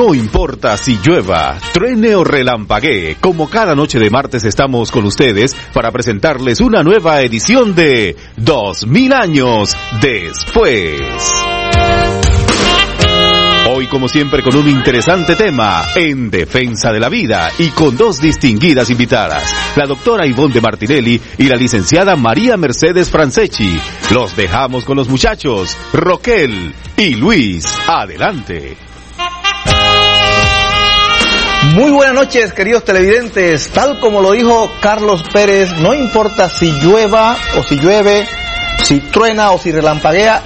No importa si llueva, truene o relampaguee, como cada noche de martes estamos con ustedes para presentarles una nueva edición de 2000 años después. Hoy como siempre con un interesante tema, en defensa de la vida y con dos distinguidas invitadas, la doctora Ivonne de Martinelli y la licenciada María Mercedes Franceschi. Los dejamos con los muchachos, Roquel y Luis. Adelante. Muy buenas noches, queridos televidentes. Tal como lo dijo Carlos Pérez, no importa si llueva o si llueve, si truena o si relampaguea,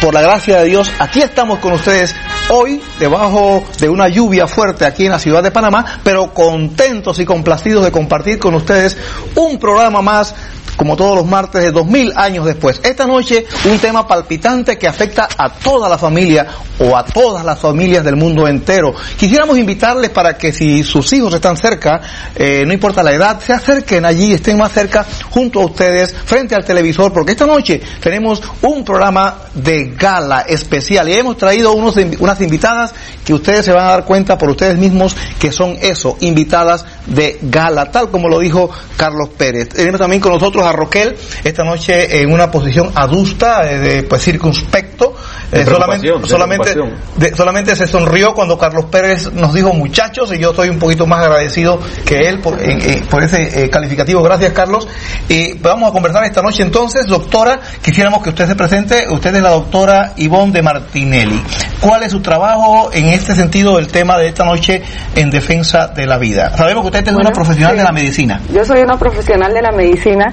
por la gracia de Dios, aquí estamos con ustedes hoy debajo de una lluvia fuerte aquí en la ciudad de Panamá, pero contentos y complacidos de compartir con ustedes un programa más como todos los martes de dos mil años después. Esta noche un tema palpitante que afecta a toda la familia o a todas las familias del mundo entero. Quisiéramos invitarles para que si sus hijos están cerca, eh, no importa la edad, se acerquen allí, estén más cerca junto a ustedes, frente al televisor, porque esta noche tenemos un programa de gala especial y hemos traído unos, unas invitadas que ustedes se van a dar cuenta por ustedes mismos que son eso, invitadas de gala, tal como lo dijo Carlos Pérez. Tenemos también con nosotros a Roquel esta noche en una posición adusta, eh, de, pues circunspecto, eh, solamente, solamente, de, solamente se sonrió cuando Carlos Pérez nos dijo muchachos y yo estoy un poquito más agradecido que él por, eh, por ese calificativo. Gracias Carlos. Y vamos a conversar esta noche entonces, doctora, quisiéramos que usted se presente, usted es la doctora Ivonne de Martinelli. ¿Cuál es su trabajo en este sentido del tema de esta noche en defensa de la vida? Sabemos que usted es Bueno, una profesional sí. de la medicina. Yo soy una profesional de la medicina,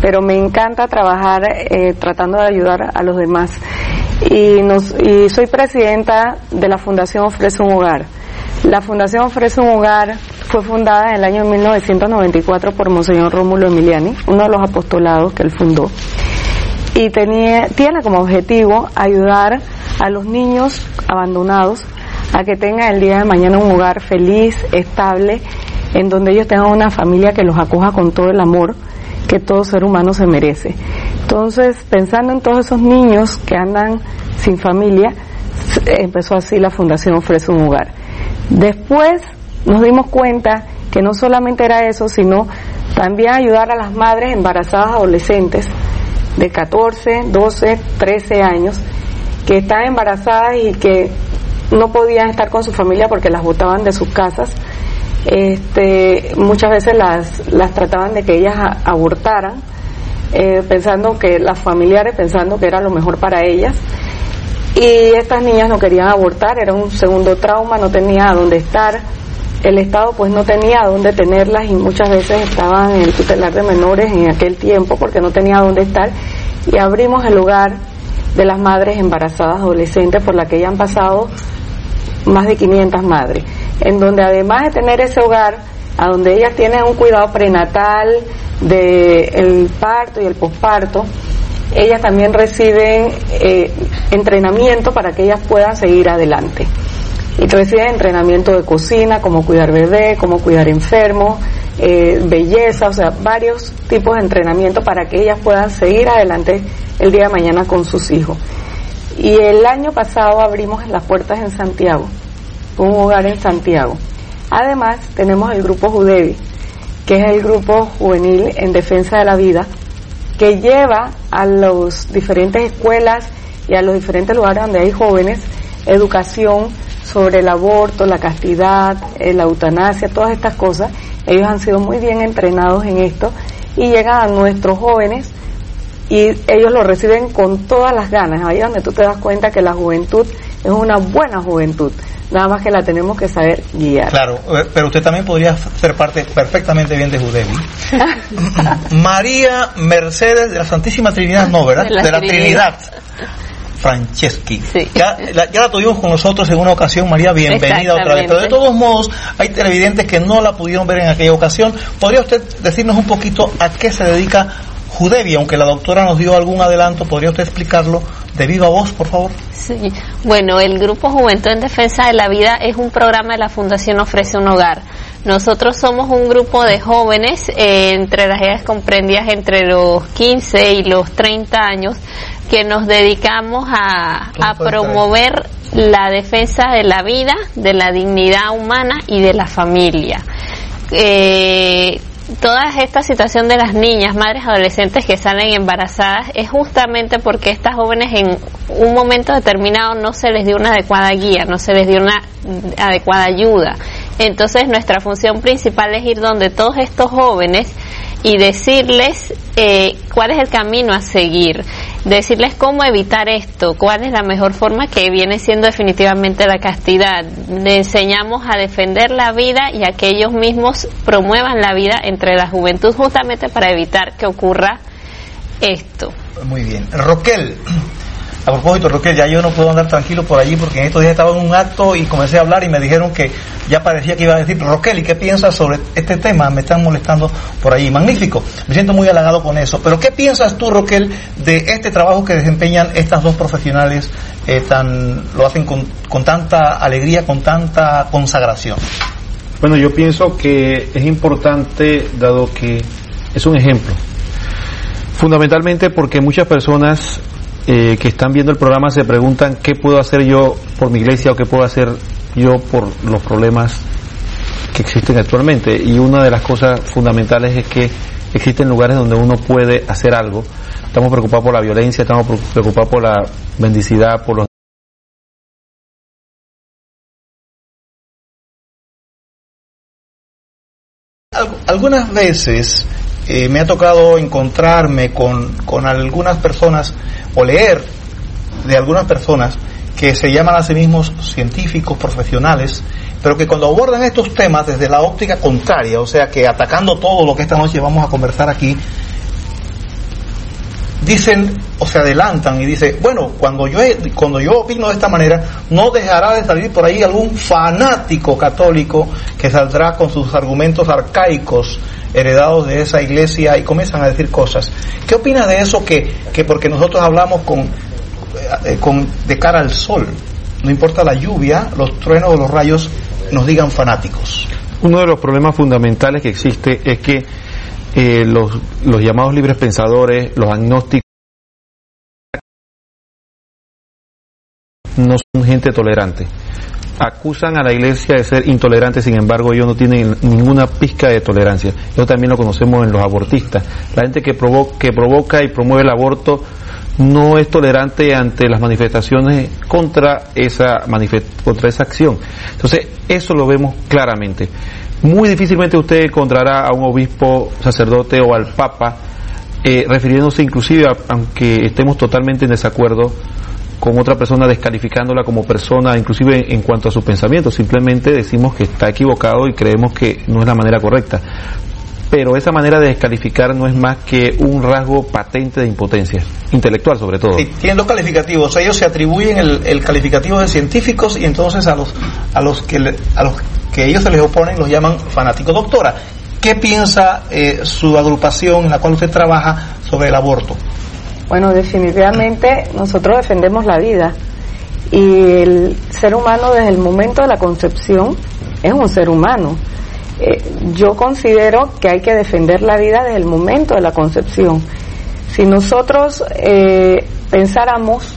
pero me encanta trabajar eh, tratando de ayudar a los demás. Y, nos, y soy presidenta de la Fundación Ofrece un Hogar. La Fundación Ofrece un Hogar fue fundada en el año 1994 por Monseñor Rómulo Emiliani, uno de los apostolados que él fundó. Y tenía, tiene como objetivo ayudar a los niños abandonados a que tengan el día de mañana un hogar feliz, estable, en donde ellos tengan una familia que los acoja con todo el amor que todo ser humano se merece. Entonces, pensando en todos esos niños que andan sin familia, empezó así la Fundación Ofrece un Hogar. Después nos dimos cuenta que no solamente era eso, sino también ayudar a las madres embarazadas adolescentes de 14, 12, 13 años que están embarazadas y que no podían estar con su familia porque las botaban de sus casas. Este, muchas veces las, las trataban de que ellas abortaran, eh, pensando que las familiares pensando que era lo mejor para ellas. Y estas niñas no querían abortar, era un segundo trauma, no tenía dónde estar. El Estado pues no tenía dónde tenerlas y muchas veces estaban en el tutelar de menores en aquel tiempo porque no tenía dónde estar. Y abrimos el hogar de las madres embarazadas adolescentes por la que ya han pasado más de 500 madres, en donde además de tener ese hogar, a donde ellas tienen un cuidado prenatal del parto y el posparto, ellas también reciben eh, entrenamiento para que ellas puedan seguir adelante. Y reciben entrenamiento de cocina, cómo cuidar bebé, cómo cuidar enfermos, eh, belleza, o sea, varios tipos de entrenamiento para que ellas puedan seguir adelante el día de mañana con sus hijos. Y el año pasado abrimos las puertas en Santiago, un hogar en Santiago. Además, tenemos el grupo Judevi, que es el grupo juvenil en defensa de la vida, que lleva a las diferentes escuelas y a los diferentes lugares donde hay jóvenes educación sobre el aborto, la castidad, eh, la eutanasia, todas estas cosas. Ellos han sido muy bien entrenados en esto y llegan a nuestros jóvenes y ellos lo reciben con todas las ganas. Ahí es donde tú te das cuenta que la juventud es una buena juventud. Nada más que la tenemos que saber guiar. Claro, eh, pero usted también podría ser parte perfectamente bien de Judevi. María Mercedes de la Santísima Trinidad, no, ¿verdad? De la De la Trinidad. Trinidad. Franceschi. Sí. Ya, la, ya la tuvimos con nosotros en una ocasión, María, bienvenida otra vez. Pero de todos modos, hay televidentes que no la pudieron ver en aquella ocasión. ¿Podría usted decirnos un poquito a qué se dedica Judevi? Aunque la doctora nos dio algún adelanto, ¿podría usted explicarlo de viva voz, por favor? Sí. Bueno, el Grupo Juventud en Defensa de la Vida es un programa de la Fundación Ofrece un Hogar. Nosotros somos un grupo de jóvenes eh, entre las edades comprendidas entre los 15 y los 30 años que nos dedicamos a, ¿Cómo a puede promover la defensa de la vida, de la dignidad humana y de la familia. Eh, toda esta situación de las niñas, madres adolescentes que salen embarazadas es justamente porque estas jóvenes en un momento determinado no se les dio una adecuada guía, no se les dio una adecuada ayuda. Entonces nuestra función principal es ir donde todos estos jóvenes y decirles eh, cuál es el camino a seguir, decirles cómo evitar esto, cuál es la mejor forma que viene siendo definitivamente la castidad. Le enseñamos a defender la vida y a que ellos mismos promuevan la vida entre la juventud justamente para evitar que ocurra esto. Muy bien. Roquel. A propósito, Roquel, ya yo no puedo andar tranquilo por allí porque en estos días estaba en un acto y comencé a hablar y me dijeron que ya parecía que iba a decir, Roquel, ¿y qué piensas sobre este tema? Me están molestando por allí. Magnífico. Me siento muy halagado con eso. Pero ¿qué piensas tú, Roquel, de este trabajo que desempeñan estas dos profesionales eh, tan, lo hacen con, con tanta alegría, con tanta consagración? Bueno, yo pienso que es importante, dado que es un ejemplo. Fundamentalmente porque muchas personas eh, que están viendo el programa se preguntan qué puedo hacer yo por mi iglesia o qué puedo hacer yo por los problemas que existen actualmente. Y una de las cosas fundamentales es que existen lugares donde uno puede hacer algo. Estamos preocupados por la violencia, estamos preocupados por la bendicidad, por los Al- algunas veces eh, me ha tocado encontrarme con, con algunas personas o leer de algunas personas que se llaman a sí mismos científicos profesionales, pero que cuando abordan estos temas desde la óptica contraria, o sea que atacando todo lo que esta noche vamos a conversar aquí, dicen o se adelantan y dice, bueno, cuando yo cuando yo opino de esta manera, no dejará de salir por ahí algún fanático católico que saldrá con sus argumentos arcaicos heredados de esa iglesia y comienzan a decir cosas. ¿Qué opina de eso que, que porque nosotros hablamos con, eh, con de cara al sol, no importa la lluvia, los truenos o los rayos nos digan fanáticos? Uno de los problemas fundamentales que existe es que eh, los, los llamados libres pensadores, los agnósticos, no son gente tolerante. Acusan a la iglesia de ser intolerante, sin embargo ellos no tienen ninguna pizca de tolerancia. Eso también lo conocemos en los abortistas. La gente que, provo- que provoca y promueve el aborto no es tolerante ante las manifestaciones contra esa, contra esa acción. Entonces, eso lo vemos claramente. Muy difícilmente usted encontrará a un obispo, sacerdote o al papa eh, refiriéndose inclusive, a- aunque estemos totalmente en desacuerdo, con otra persona descalificándola como persona, inclusive en, en cuanto a sus pensamientos. Simplemente decimos que está equivocado y creemos que no es la manera correcta. Pero esa manera de descalificar no es más que un rasgo patente de impotencia, intelectual sobre todo. Sí, tienen dos calificativos. Ellos se atribuyen el, el calificativo de científicos y entonces a los a los que le- a los que ellos se les oponen los llaman fanáticos. Doctora, ¿qué piensa eh, su agrupación en la cual usted trabaja sobre el aborto? Bueno, definitivamente nosotros defendemos la vida y el ser humano desde el momento de la concepción es un ser humano. Eh, yo considero que hay que defender la vida desde el momento de la concepción. Si nosotros eh, pensáramos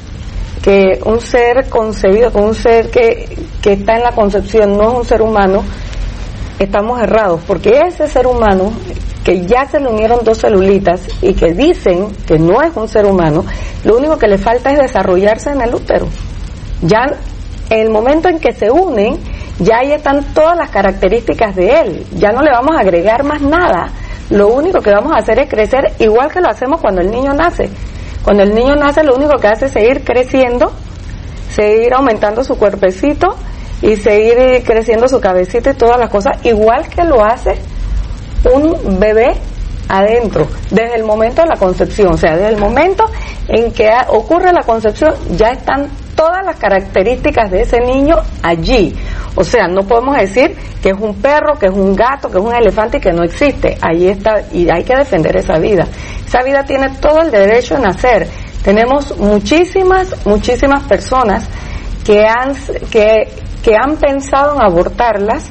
que un ser concebido, que un ser que, que está en la concepción no es un ser humano, estamos errados, porque ese ser humano que ya se le unieron dos celulitas y que dicen que no es un ser humano, lo único que le falta es desarrollarse en el útero. Ya en el momento en que se unen, ya ahí están todas las características de él, ya no le vamos a agregar más nada. Lo único que vamos a hacer es crecer igual que lo hacemos cuando el niño nace. Cuando el niño nace lo único que hace es seguir creciendo, seguir aumentando su cuerpecito y seguir creciendo su cabecita y todas las cosas, igual que lo hace un bebé adentro, desde el momento de la concepción, o sea, desde el momento en que ocurre la concepción, ya están todas las características de ese niño allí. O sea, no podemos decir que es un perro, que es un gato, que es un elefante y que no existe. Allí está, y hay que defender esa vida. Esa vida tiene todo el derecho de nacer. Tenemos muchísimas, muchísimas personas que han, que, que han pensado en abortarlas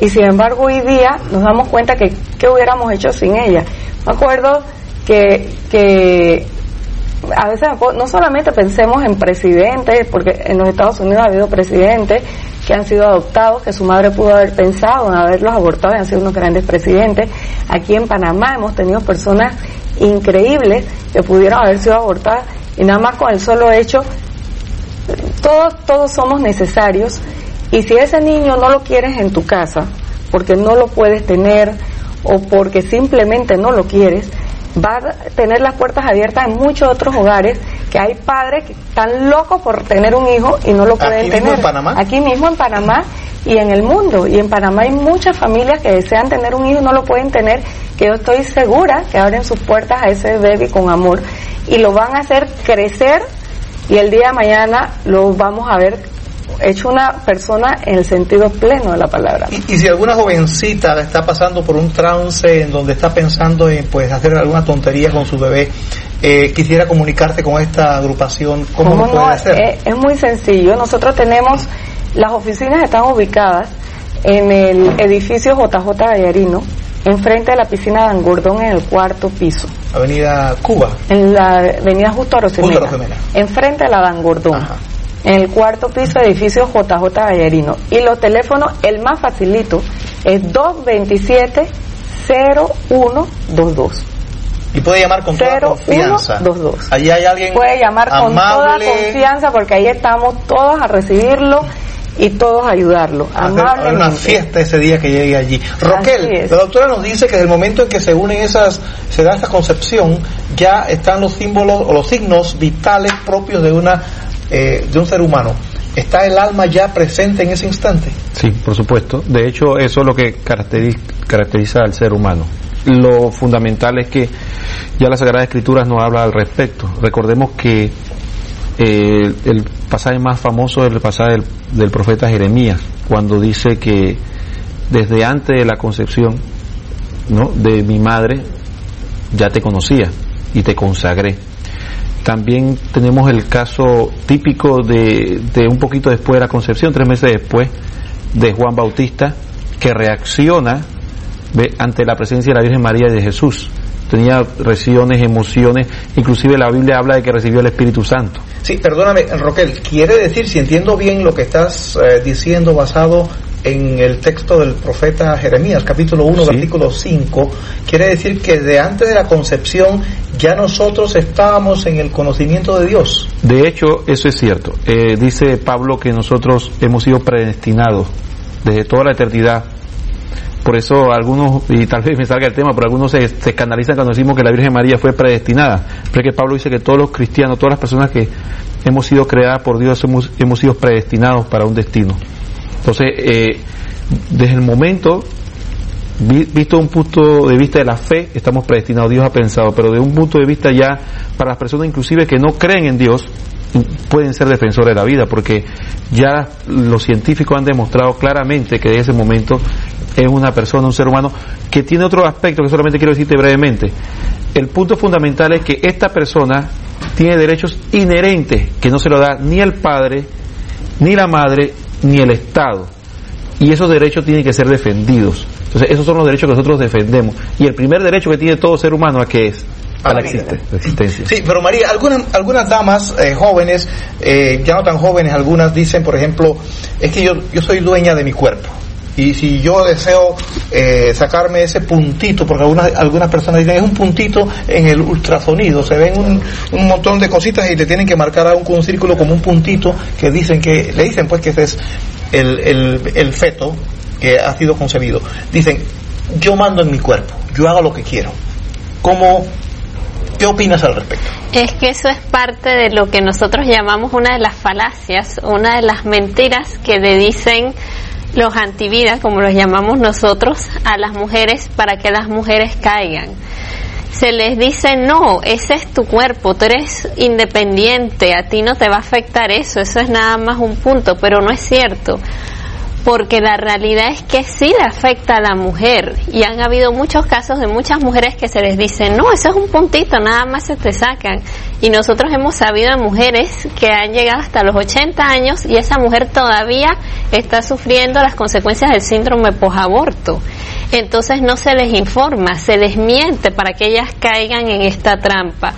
y sin embargo hoy día nos damos cuenta que qué hubiéramos hecho sin ella. Me acuerdo que, que a veces no solamente pensemos en presidentes, porque en los Estados Unidos ha habido presidentes que han sido adoptados, que su madre pudo haber pensado en haberlos abortado y han sido unos grandes presidentes. Aquí en Panamá hemos tenido personas increíbles que pudieron haber sido abortadas y nada más con el solo hecho, todos, todos somos necesarios y si ese niño no lo quieres en tu casa, porque no lo puedes tener o porque simplemente no lo quieres, va a tener las puertas abiertas en muchos otros hogares que hay padres que están locos por tener un hijo y no lo pueden ¿Aquí tener. Mismo en Panamá? Aquí mismo en Panamá y en el mundo. Y en Panamá hay muchas familias que desean tener un hijo y no lo pueden tener, que yo estoy segura que abren sus puertas a ese bebé con amor y lo van a hacer crecer y el día de mañana lo vamos a ver hecho una persona en el sentido pleno de la palabra. Y, y si alguna jovencita está pasando por un trance en donde está pensando en pues hacer alguna tontería con su bebé, eh, quisiera comunicarte con esta agrupación, ¿cómo, ¿Cómo lo puede no? hacer? Es, es muy sencillo. Nosotros tenemos, las oficinas están ubicadas en el edificio JJ Gallarino, enfrente de la piscina de Angordón en el cuarto piso, Avenida Cuba. en la avenida Justo Arosemena, Justo Arosemena. enfrente de la Dangordón. Ajá. En el cuarto piso, edificio JJ Gallarino. Y los teléfonos, el más facilito, es 227-0122. Y puede llamar con toda confianza. 0122. Allí hay alguien Puede llamar con toda confianza porque ahí estamos todos a recibirlo y todos ayudarlo. a hacer- una Amablemente. fiesta ese día que llegue allí. Roquel, la doctora nos dice que desde el momento en que se unen esas, se da esta concepción, ya están los símbolos o los signos vitales propios de una eh, de un ser humano. ¿Está el alma ya presente en ese instante? Sí, por supuesto. De hecho, eso es lo que caracteriza, caracteriza al ser humano. Lo fundamental es que ya la Sagrada Escritura nos habla al respecto. Recordemos que eh, el pasaje más famoso es el pasaje del, profeta Jeremías, cuando dice que desde antes de la concepción ¿no? de mi madre ya te conocía y te consagré. También tenemos el caso típico de, de un poquito después de la concepción, tres meses después, de Juan Bautista, que reacciona ante la presencia de la Virgen María y de Jesús. Tenía reacciones, emociones, inclusive la Biblia habla de que recibió el Espíritu Santo. Sí, perdóname, Roquel, quiere decir, si entiendo bien lo que estás eh, diciendo basado en el texto del profeta Jeremías, capítulo 1, Sí. versículo 5, quiere decir que de antes de la concepción ya nosotros estábamos en el conocimiento de Dios. De hecho, eso es cierto. Eh, dice Pablo que nosotros hemos sido predestinados desde toda la eternidad. Por eso algunos, y tal vez me salga el tema, pero algunos se, se escandalizan cuando decimos que la Virgen María fue predestinada. Pero es que Pablo dice que todos los cristianos, todas las personas que hemos sido creadas por Dios, hemos, hemos sido predestinados para un destino. Entonces, eh, desde el momento, vi- visto un punto de vista de la fe, estamos predestinados, Dios ha pensado, pero de un punto de vista ya, para las personas inclusive que no creen en Dios, pueden ser defensores de la vida, porque ya los científicos han demostrado claramente que de ese momento es una persona, un ser humano, que tiene otro aspecto que solamente quiero decirte brevemente. El punto fundamental es que esta persona tiene derechos inherentes que no se lo da ni el padre, ni la madre, ni el Estado. Y esos derechos tienen que ser defendidos. Entonces, esos son los derechos que nosotros defendemos. Y el primer derecho que tiene todo ser humano, ¿a qué es? A A la existencia. Sí, pero María, algunas, algunas damas eh, jóvenes, eh, ya no tan jóvenes, algunas dicen, por ejemplo, es que yo, yo soy dueña de mi cuerpo. Y si yo deseo eh, sacarme ese puntito, porque algunas, algunas personas dicen es un puntito en el ultrasonido, se ven un, un montón de cositas y te tienen que marcar aún con un círculo como un puntito que dicen que, le dicen pues que ese es el, el, el feto que ha sido concebido. Dicen, yo mando en mi cuerpo, yo hago lo que quiero. ¿Cómo ¿Qué opinas al respecto? Es que eso es parte de lo que nosotros llamamos una de las falacias, una de las mentiras que le dicen los antividas, como los llamamos nosotros, a las mujeres para que las mujeres caigan. Se les dice, no, ese es tu cuerpo, tú eres independiente, a ti no te va a afectar eso, eso es nada más un punto, pero no es cierto porque la realidad es que sí le afecta a la mujer y han habido muchos casos de muchas mujeres que se les dice, no, eso es un puntito, nada más se te sacan. Y nosotros hemos sabido de mujeres que han llegado hasta los 80 años y esa mujer todavía está sufriendo las consecuencias del síndrome posaborto. Entonces no se les informa, se les miente para que ellas caigan en esta trampa.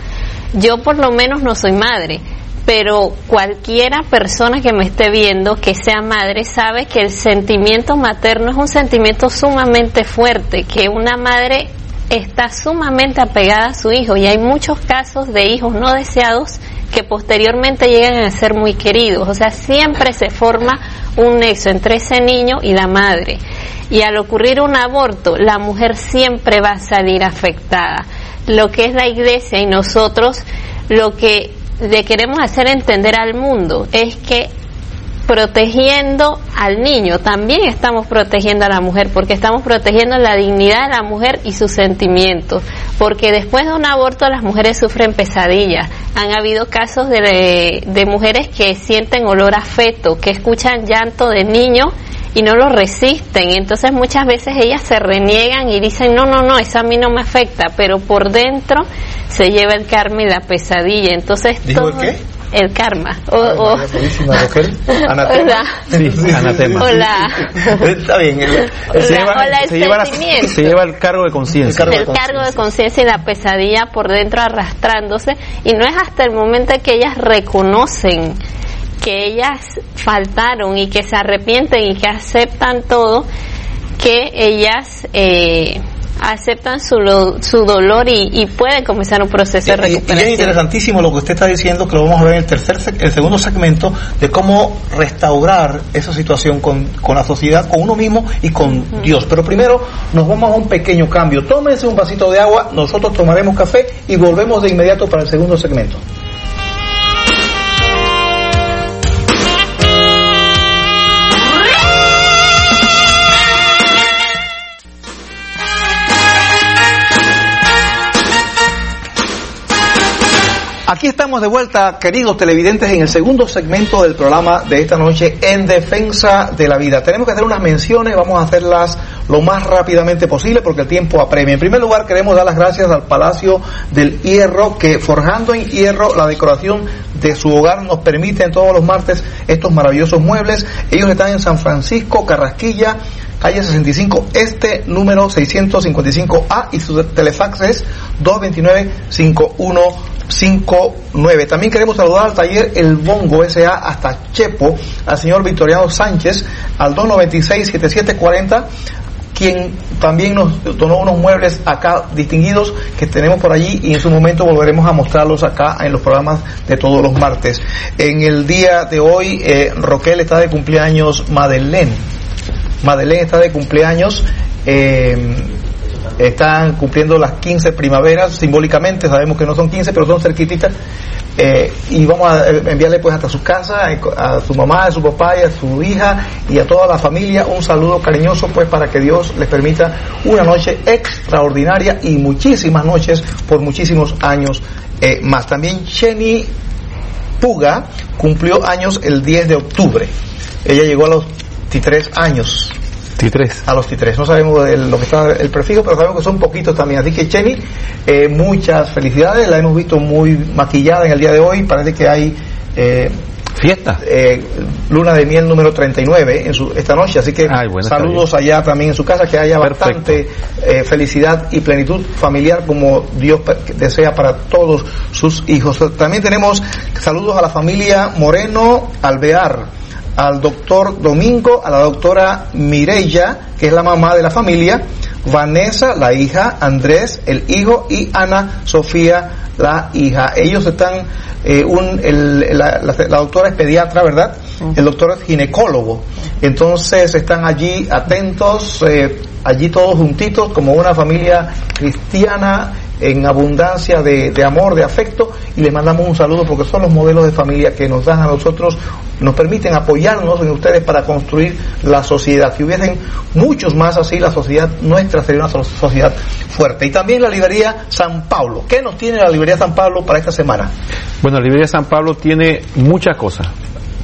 Yo por lo menos no soy madre, pero cualquiera persona que me esté viendo que sea madre sabe que el sentimiento materno es un sentimiento sumamente fuerte, que una madre está sumamente apegada a su hijo y hay muchos casos de hijos no deseados que posteriormente llegan a ser muy queridos, o sea, siempre se forma un nexo entre ese niño y la madre. Y al ocurrir un aborto, la mujer siempre va a salir afectada. Lo que es la iglesia y nosotros, lo que le queremos hacer entender al mundo es que protegiendo al niño, también estamos protegiendo a la mujer, porque estamos protegiendo la dignidad de la mujer y sus sentimientos, porque después de un aborto las mujeres sufren pesadillas. Han habido casos de, de mujeres que sienten olor a feto, que escuchan llanto de niño y no lo resisten. Entonces muchas veces ellas se reniegan y dicen, no, no, no, eso a mí no me afecta, pero por dentro se lleva el karma y la pesadilla. Entonces, ¿Dijo el qué? El karma. O, o-. Anatema. Hola. Sí, anatema. Hola. Está bien. Hola, Se lleva, hola, el se lleva la- sentimiento. se lleva el cargo de conciencia. El cargo de conciencia y la pesadilla por dentro arrastrándose y no es hasta el momento en que ellas reconocen que ellas faltaron y que se arrepienten y que aceptan todo que ellas eh, aceptan su, lo- su dolor y, y pueden comenzar un proceso de Y- y- y es recuperación. interesantísimo lo que usted está diciendo, que lo vamos a ver en el tercer, el segundo segmento, de cómo restaurar esa situación con, con la sociedad, con uno mismo y con Dios. Pero primero nos vamos a un pequeño cambio. Tómense un vasito de agua, nosotros tomaremos café y volvemos de inmediato para el segundo segmento. Aquí estamos de vuelta, queridos televidentes, en el segundo segmento del programa de esta noche, En Defensa de la Vida. Tenemos que hacer unas menciones, vamos a hacerlas lo más rápidamente posible porque el tiempo apremia. En primer lugar, queremos dar las gracias al Palacio del Hierro, que forjando en hierro la decoración de su hogar nos permiten todos los martes estos maravillosos muebles. Ellos están en San Francisco, Carrasquilla, calle 65 Este, número 655A y su telefax es 229-5159. También queremos saludar al taller El Bongo SA hasta Chepo, al señor Victoriano Sánchez, al 296-7740 quien también nos donó unos muebles acá distinguidos que tenemos por allí y en su momento volveremos a mostrarlos acá en los programas de todos los martes. En el día de hoy, eh, Roquel está de cumpleaños Madeleine. Madeleine está de cumpleaños. eh, están cumpliendo las 15 primaveras simbólicamente, sabemos que no son 15, pero son cerquititas. eh, y vamos a eh, enviarle pues hasta su casa, eh, a su mamá, a su papá y a su hija y a toda la familia un saludo cariñoso pues para que Dios les permita una noche extraordinaria y muchísimas noches por muchísimos años más. También Jenny Puga cumplió años el 10 de octubre. Ella llegó a los 23 años T3. a los T3. No sabemos de lo que está el prefijo, pero sabemos que son poquitos también. Así que Jenny, eh, muchas felicidades. La hemos visto muy maquillada en el día de hoy. Parece que hay eh, Fiesta. eh, luna de miel número 39 en su, esta noche. Así que Ay, bueno, está saludos allá también en su casa, que haya Perfecto. bastante eh, felicidad y plenitud familiar como Dios desea para todos sus hijos. También tenemos saludos a la familia Moreno Alvear al doctor Domingo, a la doctora Mireya, que es la mamá de la familia, Vanessa, la hija, Andrés, el hijo, y Ana Sofía, la hija. Ellos están, eh, un, el- la, la- la doctora es pediatra, ¿verdad? El doctor es ginecólogo. Entonces están allí atentos, eh, allí todos juntitos, como una familia cristiana en abundancia de, de amor, de afecto, y les mandamos un saludo porque son los modelos de familia que nos dan a nosotros, nos permiten apoyarnos en ustedes para construir la sociedad. Si hubiesen muchos más así, la sociedad nuestra sería una so- sociedad fuerte. Y también la librería San Pablo. ¿Qué nos tiene la librería San Pablo para esta semana? Bueno, la librería San Pablo tiene muchas cosas,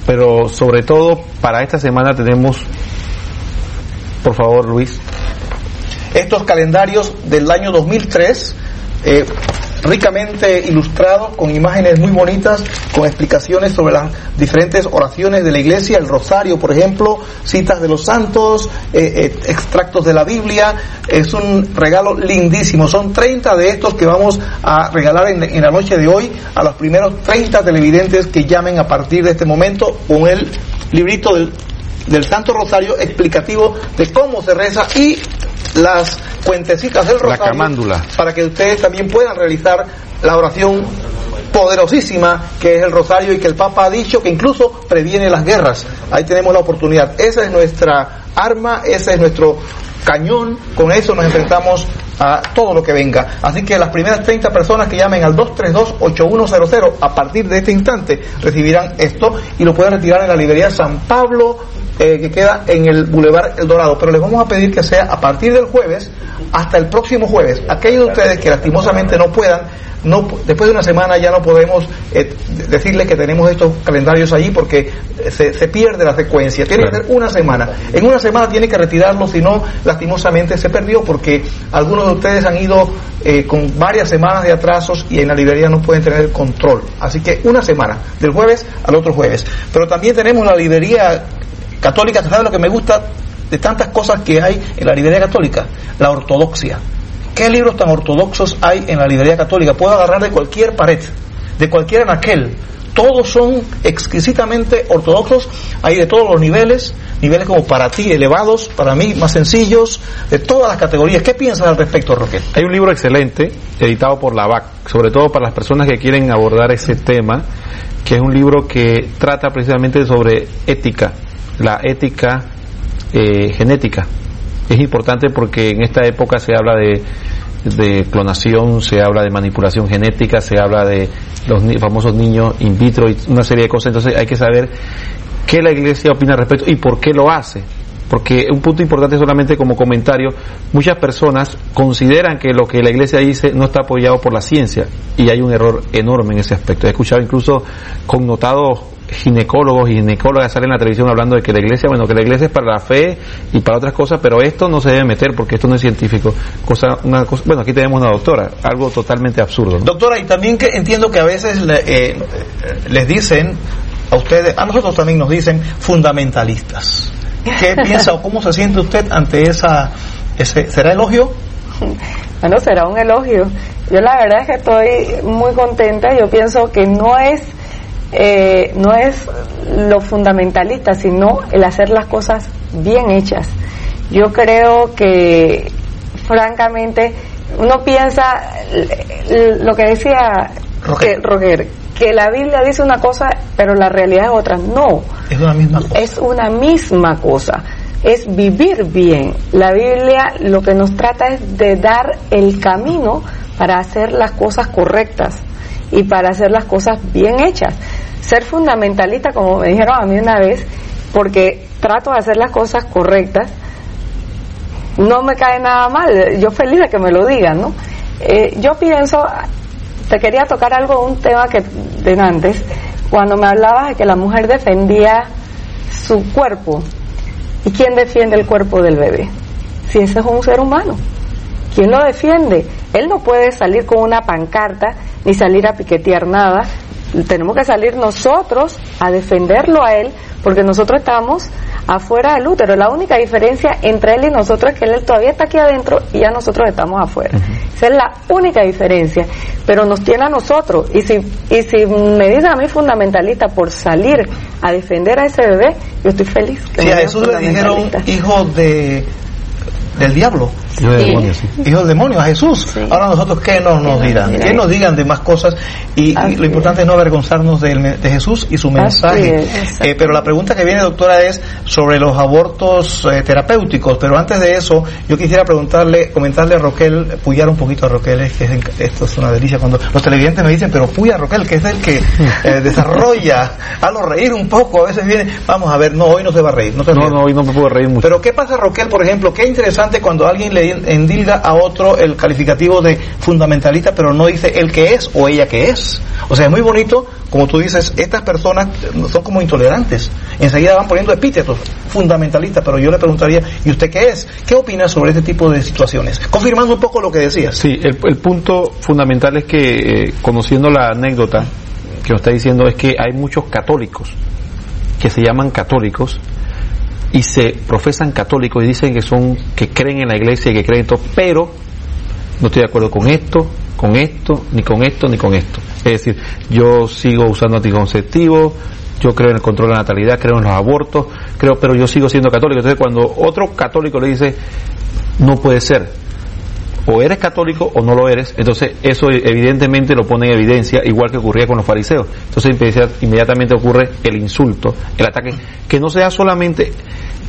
pero sobre todo para esta semana tenemos, por favor Luis, estos calendarios del año 2003, eh, ricamente ilustrados, con imágenes muy bonitas, con explicaciones sobre las diferentes oraciones de la iglesia, el rosario, por ejemplo, citas de los santos, eh, eh, extractos de la Biblia. Es un regalo lindísimo. Son 30 de estos que vamos a regalar en, en la noche de hoy a los primeros 30 televidentes que llamen a partir de este momento con el librito del del Santo Rosario explicativo de cómo se reza y las cuentecitas del La Rosario camándula. para que ustedes también puedan realizar la oración poderosísima que es el Rosario y que el Papa ha dicho que incluso previene las guerras. Ahí tenemos la oportunidad. Esa es nuestra arma, ese es nuestro cañón, con eso nos enfrentamos a todo lo que venga. Así que las primeras 30 personas que llamen al 232-8100 a partir de este instante recibirán esto y lo pueden retirar en la librería San Pablo eh, que queda en el Boulevard El Dorado. Pero les vamos a pedir que sea a partir del jueves hasta el próximo jueves. Aquellos de ustedes que lastimosamente no puedan, no, después de una semana ya no podemos eh, decirles que tenemos estos calendarios allí porque eh, se, se pierde la secuencia. Tiene que ser una semana. En una semana tiene que retirarlo, si no, lastimosamente se perdió porque algunos de ustedes han ido eh, con varias semanas de atrasos y en la librería no pueden tener el control. Así que una semana, del jueves al otro jueves. Pero también tenemos la librería católica, ¿sabes lo que me gusta de tantas cosas que hay en la librería católica? La ortodoxia. ¿Qué libros tan ortodoxos hay en la librería católica? Puedo agarrar de cualquier pared, de cualquier anaquel. Todos son exquisitamente ortodoxos, hay de todos los niveles, niveles como para ti elevados, para mí más sencillos, de todas las categorías. ¿Qué piensas al respecto, Roque? Hay un libro excelente editado por la BAC, sobre todo para las personas que quieren abordar ese tema, que es un libro que trata precisamente sobre ética, la ética eh, genética. Es importante porque en esta época se habla de, de clonación, se habla de manipulación genética, se habla de los ni- famosos niños in vitro y una serie de cosas. Entonces hay que saber qué la iglesia opina al respecto y por qué lo hace. Porque un punto importante solamente como comentario, muchas personas consideran que lo que la iglesia dice no está apoyado por la ciencia y hay un error enorme en ese aspecto. He escuchado incluso connotados ginecólogos y ginecólogas salen en la televisión hablando de que la iglesia, bueno, que la iglesia es para la fe y para otras cosas, pero esto no se debe meter porque esto no es científico. Cosa, una cosa, bueno, aquí tenemos una doctora, algo totalmente absurdo. ¿no? Doctora, y también que entiendo que a veces le- eh, les dicen a ustedes, a nosotros también nos dicen fundamentalistas. ¿Qué piensa o cómo se siente usted ante esa, ese, será elogio? Bueno, será un elogio. Yo la verdad es que estoy muy contenta. Yo pienso que no es eh, no es lo fundamentalista, sino el hacer las cosas bien hechas. Yo creo que, francamente, uno piensa lo que decía Roger. que, Roger, que la Biblia dice una cosa, pero la realidad es otra. No, Es una misma cosa. es una misma cosa, es vivir bien. La Biblia lo que nos trata es de dar el camino para hacer las cosas correctas y para hacer las cosas bien hechas. Ser fundamentalista, como me dijeron a mí una vez, porque trato de hacer las cosas correctas, no me cae nada mal. Yo feliz de que me lo digan, ¿no? Eh, yo pienso, te quería tocar algo, un tema que de antes, cuando me hablabas de que la mujer defendía su cuerpo. ¿Y quién defiende el cuerpo del bebé? Si ese es un ser humano. ¿Quién lo defiende? Él no puede salir con una pancarta ni salir a piquetear nada. Tenemos que salir nosotros a defenderlo a él porque nosotros estamos afuera del útero. La única diferencia entre él y nosotros es que él todavía está aquí adentro y ya nosotros estamos afuera. Esa es la única diferencia. Pero nos tiene a nosotros. Y si, y si me dicen a mí fundamentalista por salir a defender a ese bebé, yo estoy feliz. que Sí, me a Jesús le dijeron hijo de, del diablo. Hijo de Sí. demonios, sí. Hijo del demonio, a Jesús. Sí. Ahora nosotros, ¿qué nos, nos dirán? ¿Qué nos digan de más cosas? Y, lo importante es no avergonzarnos de, Jesús y su mensaje. Eh, pero la pregunta que viene, doctora, es sobre los abortos eh, terapéuticos. Pero antes de eso, yo quisiera preguntarle, comentarle a Roquel, puyar un poquito a Roquel, es que es esto es una delicia. Cuando los televidentes me dicen, pero puya a Roquel, que es el que eh, desarrolla, hazlo reír un poco. A veces viene, vamos a ver, no, hoy no se va a reír. No, te No, no, hoy no me puedo reír mucho. Pero ¿qué pasa, Roquel, por ejemplo? Qué interesante cuando alguien le endilga a otro el calificativo de fundamentalista, pero no dice el que es o ella que es. O sea, es muy bonito, como tú dices, estas personas son como intolerantes. Enseguida van poniendo epítetos, fundamentalistas, pero yo le preguntaría, ¿y usted qué es? ¿Qué opina sobre este tipo de situaciones? Confirmando un poco lo que decías. Sí, el, punto fundamental es que, eh, conociendo la anécdota que nos está diciendo, es que hay muchos católicos que se llaman católicos y se profesan católicos y dicen que son que creen en la iglesia y que creen en todo, pero no estoy de acuerdo con esto, con esto, ni con esto, ni con esto. Es decir, yo sigo usando anticonceptivos, yo creo en el control de la natalidad, creo en los abortos, creo, pero yo sigo siendo católico. Entonces, cuando otro católico le dice, no puede ser, o eres católico o no lo eres, entonces eso evidentemente lo pone en evidencia, igual que ocurría con los fariseos. Entonces inmediat- inmediatamente ocurre el insulto, el ataque, que no sea solamente,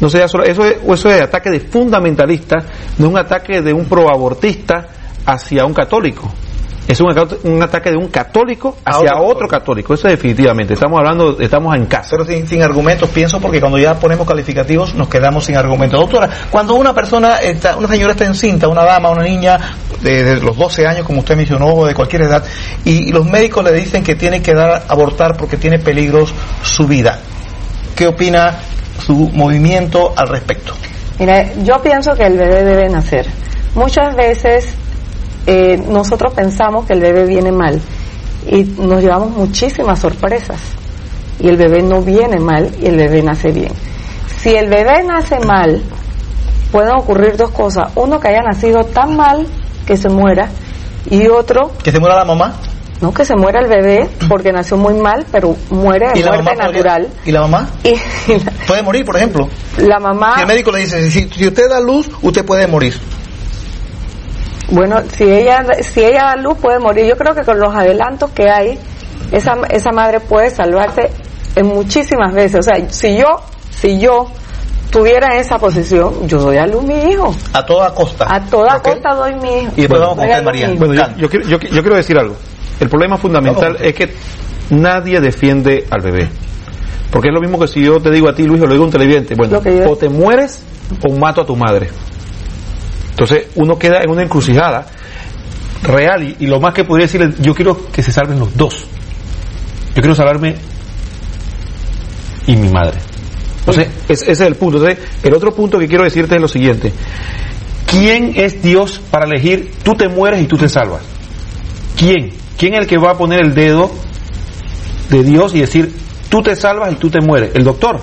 no sea solo, eso es, eso es ataque de fundamentalista, no es un ataque de un proabortista hacia un católico. Es un, ataque de un católico hacia otro otro católico. Eso definitivamente. Estamos hablando, estamos en casa. Pero sin, sin argumentos, pienso, porque cuando ya ponemos calificativos nos quedamos sin argumentos. Doctora, cuando una persona, está, una señora está encinta, una dama, una niña de, de los 12 años, como usted mencionó, o de cualquier edad, y, y los médicos le dicen que tiene que dar abortar porque tiene peligros su vida, ¿qué opina su movimiento al respecto? Mira, yo pienso que el bebé debe nacer. Muchas veces eh, nosotros pensamos que el bebé viene mal y nos llevamos muchísimas sorpresas. Y el bebé no viene mal y el bebé nace bien. Si el bebé nace mal, pueden ocurrir dos cosas. Uno, que haya nacido tan mal que se muera y otro, ¿Que se muera la mamá? no que se muera el bebé porque nació muy mal, pero muere de ¿Y la muerte podría- natural. ¿Y la mamá? Y la, Puede morir, por ejemplo. la mamá... Si el médico le dice, si, si usted da luz, usted puede morir. Bueno, si ella, si ella da luz puede morir. Yo creo que con los adelantos que hay, esa, esa madre puede salvarse en muchísimas veces. O sea, si yo, si yo tuviera esa posición, yo doy a luz mi hijo. A toda costa. A toda costa doy mi hijo. Y después vamos con usted, María. Bueno, yo, yo quiero, yo, yo quiero decir algo. El problema fundamental Vamos. es que nadie defiende al bebé. Porque es lo mismo que si yo te digo a ti, Luis, o lo digo a un televidente. Bueno, o te mueres o mato a tu madre. Entonces uno queda en una encrucijada real y, y lo más que podría decirle, yo quiero que se salven los dos. Yo quiero salvarme y mi madre. Entonces, ese, ese es el punto. Entonces, el otro punto que quiero decirte es lo siguiente. ¿Quién es Dios para elegir tú te mueres y tú te salvas? ¿Quién? ¿Quién es el que va a poner el dedo de Dios y decir tú te salvas y tú te mueres? El doctor,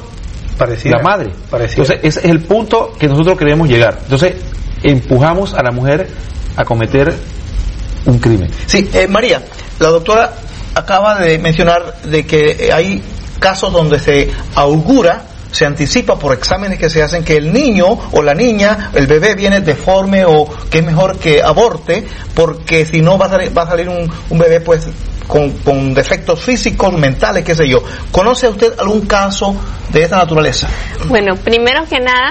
Pareciera. la madre. Pareciera. Entonces, ese es el punto que nosotros queremos llegar. Entonces, empujamos a la mujer a cometer un crimen. Sí, eh, María, la doctora acaba de mencionar de que eh, hay casos donde se augura, se anticipa por exámenes que se hacen que el niño o la niña, el bebé viene deforme o que es mejor que aborte, porque si no va a salir, va a salir un, un bebé pues con, con defectos físicos, mentales, qué sé yo. ¿Conoce usted algún caso de esta naturaleza? Bueno, primero que nada,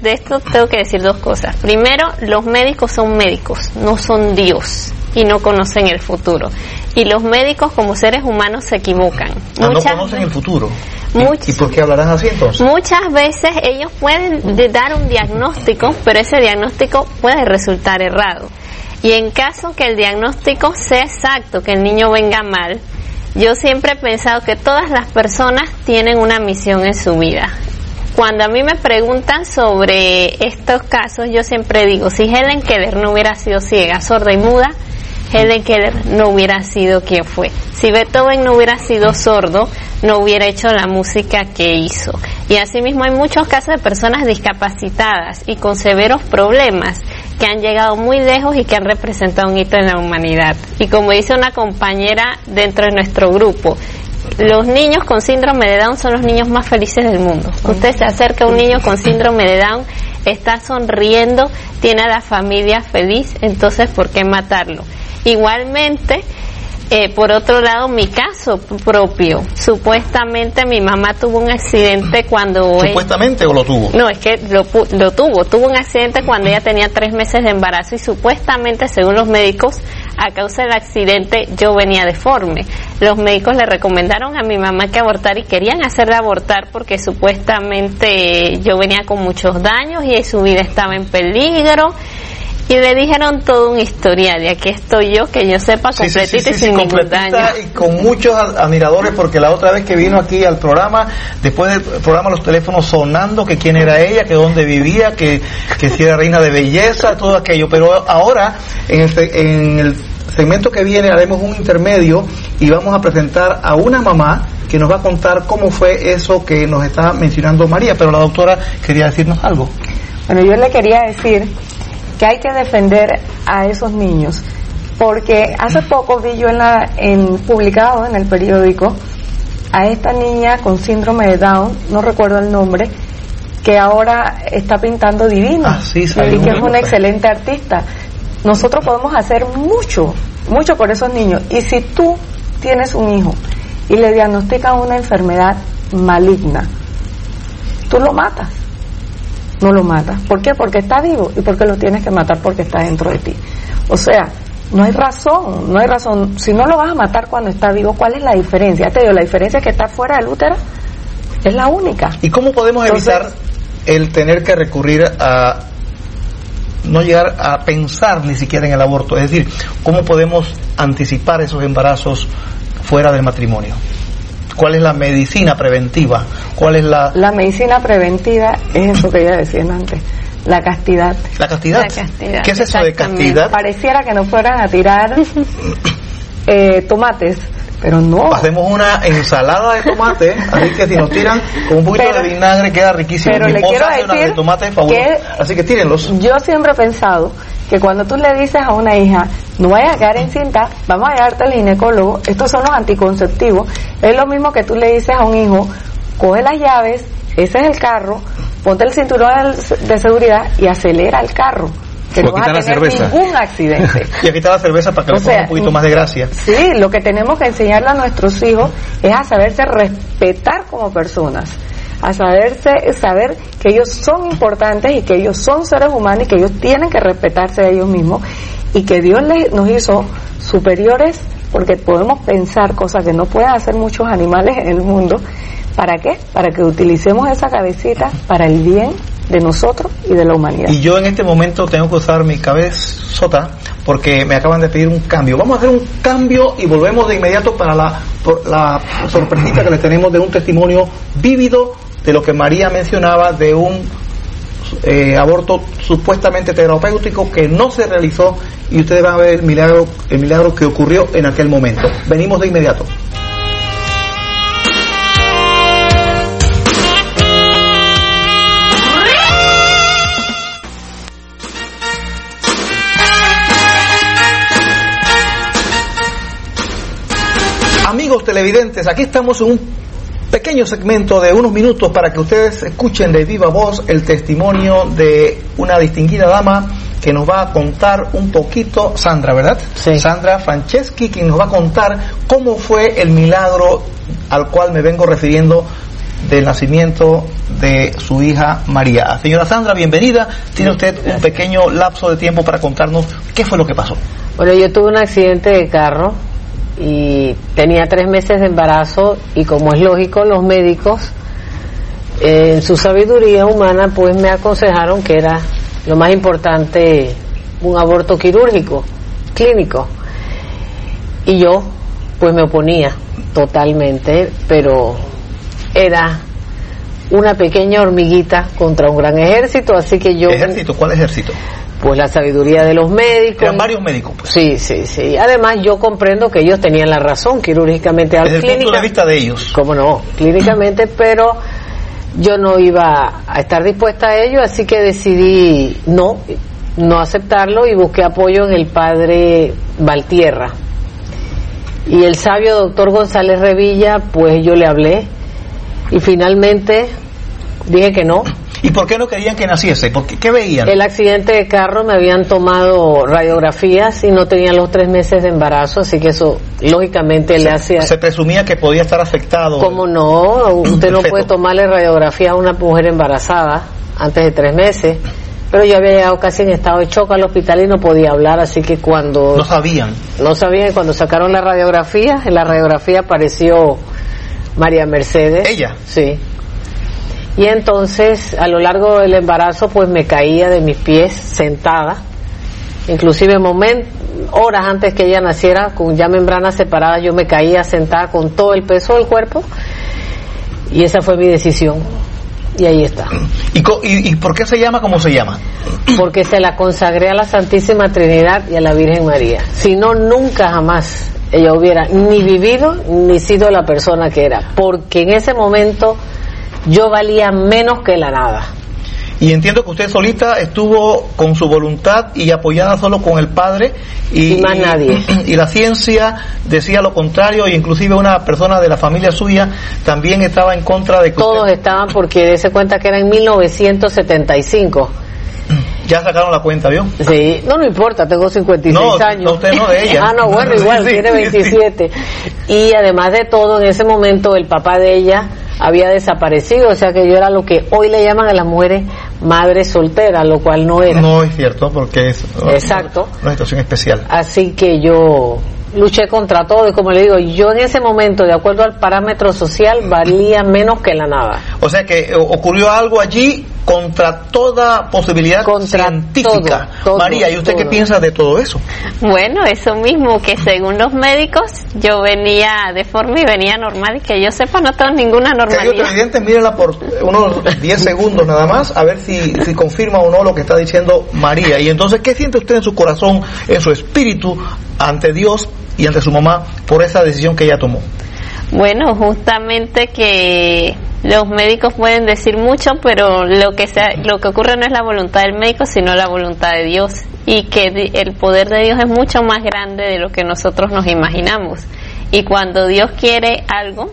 de esto tengo que decir dos cosas. Primero, los médicos son médicos, no son Dios y no conocen el futuro. Y los médicos como seres humanos se equivocan. Ah, no Muchas conocen el futuro. ¿Y- Muchas- ¿Y, por qué hablarán así entonces? Muchas veces ellos pueden de- dar un diagnóstico, pero ese diagnóstico puede resultar errado. Y en caso que el diagnóstico sea exacto, que el niño venga mal, yo siempre he pensado que todas las personas tienen una misión en su vida. Cuando a mí me preguntan sobre estos casos, yo siempre digo, si Helen Keller no hubiera sido ciega, sorda y muda, Helen Keller no hubiera sido quien fue. Si Beethoven no hubiera sido sordo, no hubiera hecho la música que hizo. Y asimismo hay muchos casos de personas discapacitadas y con severos problemas que han llegado muy lejos y que han representado un hito en la humanidad. Y como dice una compañera dentro de nuestro grupo, los niños con síndrome de Down son los niños más felices del mundo. Usted se acerca a un niño con síndrome de Down, está sonriendo, tiene a la familia feliz, entonces ¿por qué matarlo? Igualmente, eh, por otro lado, mi caso propio. Supuestamente mi mamá tuvo un accidente cuando... ¿Supuestamente o lo tuvo? No, es que lo, lo tuvo. Tuvo un accidente cuando ella tenía tres meses de embarazo y supuestamente, según los médicos, a causa del accidente yo venía deforme. Los médicos le recomendaron a mi mamá que abortara y querían hacerla abortar porque supuestamente yo venía con muchos daños y su vida estaba en peligro y le dijeron todo un historial y aquí estoy yo que yo sepa completita y sin ningún daño. y con muchos admiradores porque la otra vez que vino aquí al programa después del programa los teléfonos sonando que quién era ella que dónde vivía que, que si era reina de belleza todo aquello. Pero ahora en el, en el segmento que viene haremos un intermedio y vamos a presentar a una mamá que nos va a contar cómo fue eso que nos está mencionando María. Pero la doctora quería decirnos algo. Bueno yo le quería decir que hay que defender a esos niños. Porque hace poco vi yo en, la, en publicado en el periódico a esta niña con síndrome de Down, no recuerdo el nombre, que ahora está pintando divino ah, sí, y que es una excelente artista. Nosotros podemos hacer mucho, mucho por esos niños. Y si tú tienes un hijo y le diagnostican una enfermedad maligna, tú lo matas no lo matas. ¿Por qué? Porque está vivo y porque lo tienes que matar porque está dentro de ti. O sea, no hay razón, no hay razón. Si no lo vas a matar cuando está vivo, ¿cuál es la diferencia? Te digo, la diferencia es que está fuera del útero es la única. ¿Y cómo podemos evitar el tener que recurrir a no llegar a pensar ni siquiera en el aborto? Es decir, ¿cómo podemos anticipar esos embarazos fuera del matrimonio? ¿Cuál es la medicina preventiva? ¿Cuál es la...? La medicina preventiva es eso que ya decían antes, la castidad. ¿La castidad? ¿Qué es eso de castidad? Pareciera que no fueran a tirar eh, tomates, pero no. Hacemos una ensalada de tomate, así que si nos tiran con un poquito de vinagre queda riquísimo. Pero le quiero decir de tomate que así que tírenlos. Yo siempre he pensado que cuando tú le dices a una hija, no vayas a quedar encinta, vamos a llevarte al ginecólogo, estos son los anticonceptivos, es lo mismo que tú le dices a un hijo, coge las llaves, ese es el carro, ponte el cinturón de seguridad y acelera el carro que no vas a tener ningún accidente. y aquí está la cerveza para que le ponga un poquito más de gracia. Sí, lo que tenemos que enseñarle a nuestros hijos es a saberse respetar como personas a saberse, saber que ellos son importantes y que ellos son seres humanos y que ellos tienen que respetarse a ellos mismos y que Dios les, nos hizo superiores porque podemos pensar cosas que no pueden hacer muchos animales en el mundo. ¿Para qué? Para que utilicemos esa cabecita para el bien de nosotros y de la humanidad. Y yo en este momento tengo que usar mi cabezota porque me acaban de pedir un cambio. Vamos a hacer un cambio y volvemos de inmediato para la, sorpresita que les tenemos de un testimonio vívido de lo que María mencionaba de un eh, aborto supuestamente terapéutico que no se realizó y ustedes van a ver el milagro, el milagro que ocurrió en aquel momento. Venimos de inmediato. Amigos televidentes, aquí estamos en un pequeño segmento de unos minutos para que ustedes escuchen de viva voz el testimonio de una distinguida dama que nos va a contar un poquito, Sandra, ¿verdad? Sí. Sandra Franceschi, quien nos va a contar cómo fue el milagro al cual me vengo refiriendo del nacimiento de su hija María. Señora Sandra, bienvenida. Tiene usted un pequeño lapso de tiempo para contarnos qué fue lo que pasó. Bueno, yo tuve un accidente de carro y tenía tres meses de embarazo y como es lógico los médicos en su sabiduría humana pues me aconsejaron que era lo más importante un aborto quirúrgico clínico. Y yo pues me oponía totalmente pero era una pequeña hormiguita contra un gran ejército así que yo ejército cuál ejército pues la sabiduría de los médicos. Eran varios médicos. Pues. Sí, sí, sí. Además, yo comprendo que ellos tenían la razón quirúrgicamente. Desde el punto de vista de ellos. Cómo no, clínicamente, pero yo no iba a estar dispuesta a ello, así que decidí no, no aceptarlo y busqué apoyo en el padre Valtierra. Y el sabio doctor González Revilla, pues yo le hablé y finalmente dije que no. ¿Y por qué no querían que naciese? ¿Por qué, ¿Qué veían? El accidente de carro me habían tomado radiografías y no tenía los tres meses de embarazo, así que eso lógicamente le hacía... Se presumía que podía estar afectado. ¿Cómo no? Usted no puede tomarle radiografía a una mujer embarazada antes de tres meses. Pero yo había llegado casi en estado de shock al hospital y no podía hablar, así que cuando... No sabían. No sabían, cuando sacaron la radiografía, en la radiografía apareció María Mercedes. ¿Ella? Sí. Y entonces, a lo largo del embarazo, pues me caía de mis pies sentada. Inclusive momen- horas antes que ella naciera, con ya membranas separadas, yo me caía sentada con todo el peso del cuerpo. Y esa fue mi decisión. Y ahí está. ¿Y, co- y, y por qué se llama como se llama? Porque se la consagré a la Santísima Trinidad y a la Virgen María. Si no, nunca jamás ella hubiera ni vivido ni sido la persona que era. Porque en ese momento yo valía menos que la nada. Y entiendo que usted solita estuvo con su voluntad y apoyada solo con el padre y, Y más nadie. Y la ciencia decía lo contrario e inclusive una persona de la familia suya también estaba en contra de que Todos usted- estaban porque dése cuenta que era en 1975. ya sacaron la cuenta, ¿vio? Sí, no, no importa, tengo 56 No, años. no, usted no, de ella. ah, no, bueno, igual, sí, tiene sí, sí. 27. Y además de todo, en ese momento el papá de ella había desaparecido, o sea que yo era lo que hoy le llaman a las mujeres madres solteras, lo cual no era. No es cierto, porque es Exacto. una situación especial. Así que yo luché contra todo y como le digo, yo en ese momento, de acuerdo al parámetro social, valía menos que la nada. O sea que eh, ocurrió algo allí contra toda posibilidad Contra científica. todo, todo, María, ¿y usted qué piensa de todo eso? Bueno, eso mismo, que según los médicos yo venía deforme y venía normal y que yo sepa no tengo ninguna normalidad. televidentes, mírenla por unos 10 segundos nada más, a ver si, si confirma o no lo que está diciendo María. Y entonces, ¿qué siente usted en su corazón, en su espíritu, ante Dios y ante su mamá por esa decisión que ella tomó? Bueno, justamente que los médicos pueden decir mucho, pero lo que sea, lo que ocurre no es la voluntad del médico, sino la voluntad de Dios y que el poder de Dios es mucho más grande de lo que nosotros nos imaginamos. Y cuando Dios quiere algo,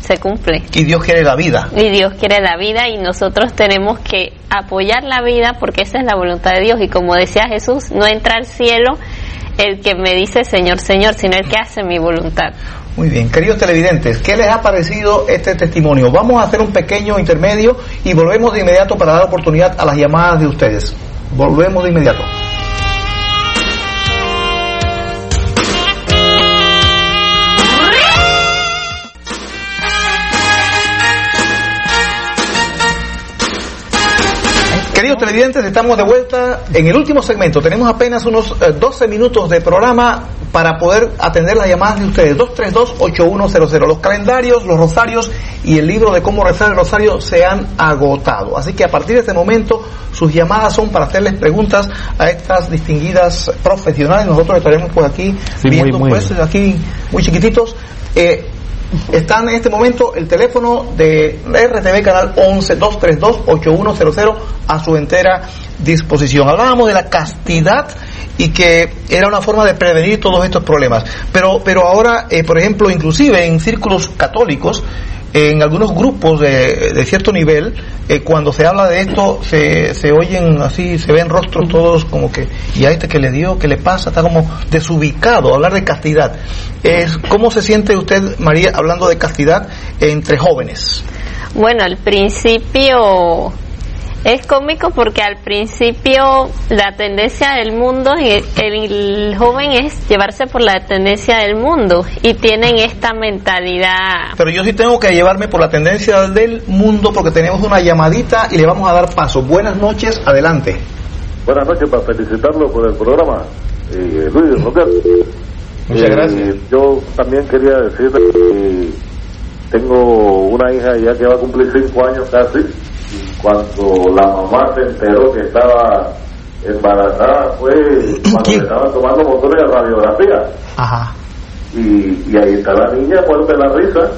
se cumple. Y Dios quiere la vida. Y Dios quiere la vida y nosotros tenemos que apoyar la vida porque esa es la voluntad de Dios. Y como decía Jesús, no entra al cielo el que me dice Señor, Señor, sino el que hace mi voluntad. Muy bien, queridos televidentes, ¿qué les ha parecido este testimonio? Vamos a hacer un pequeño intermedio y volvemos de inmediato para dar oportunidad a las llamadas de ustedes. Volvemos de inmediato. Queridos televidentes, estamos de vuelta en el último segmento. Tenemos apenas unos eh, 12 minutos de programa para poder atender las llamadas de ustedes. 232-8100. Los calendarios, los rosarios y el libro de cómo rezar el rosario se han agotado. Así que a partir de este momento sus llamadas son para hacerles preguntas a estas distinguidas profesionales. Nosotros estaremos pues aquí Sí, viendo muy pues aquí muy chiquititos. Eh, están en este momento el teléfono de RTV Canal 11 232 8100 a su entera disposición. Hablábamos de la castidad y que era una forma de prevenir todos estos problemas. Pero, pero ahora, eh, por ejemplo, inclusive en círculos católicos, en algunos grupos de, de cierto nivel, eh, cuando se habla de esto, se, se oyen así, se ven rostros todos como que, ¿y a este que le dio? ¿Qué le pasa? Está como desubicado hablar de castidad. Es, ¿Cómo se siente usted, María, hablando de castidad entre jóvenes? Bueno, al principio es cómico porque al principio la tendencia del mundo, y el, el joven es llevarse por la tendencia del mundo y tienen esta mentalidad. Pero yo sí tengo que llevarme por la tendencia del mundo porque tenemos una llamadita y le vamos a dar paso. Buenas noches, adelante. Buenas noches, para felicitarlo por el programa, eh, Luis. Muchas Eh, gracias. Yo también quería decirle que tengo una hija ya que va a cumplir cinco años casi. Cuando la mamá se enteró que estaba embarazada fue cuando le estaban tomando motores de radiografía. Ajá. Y, y ahí está la niña muerta de la risa.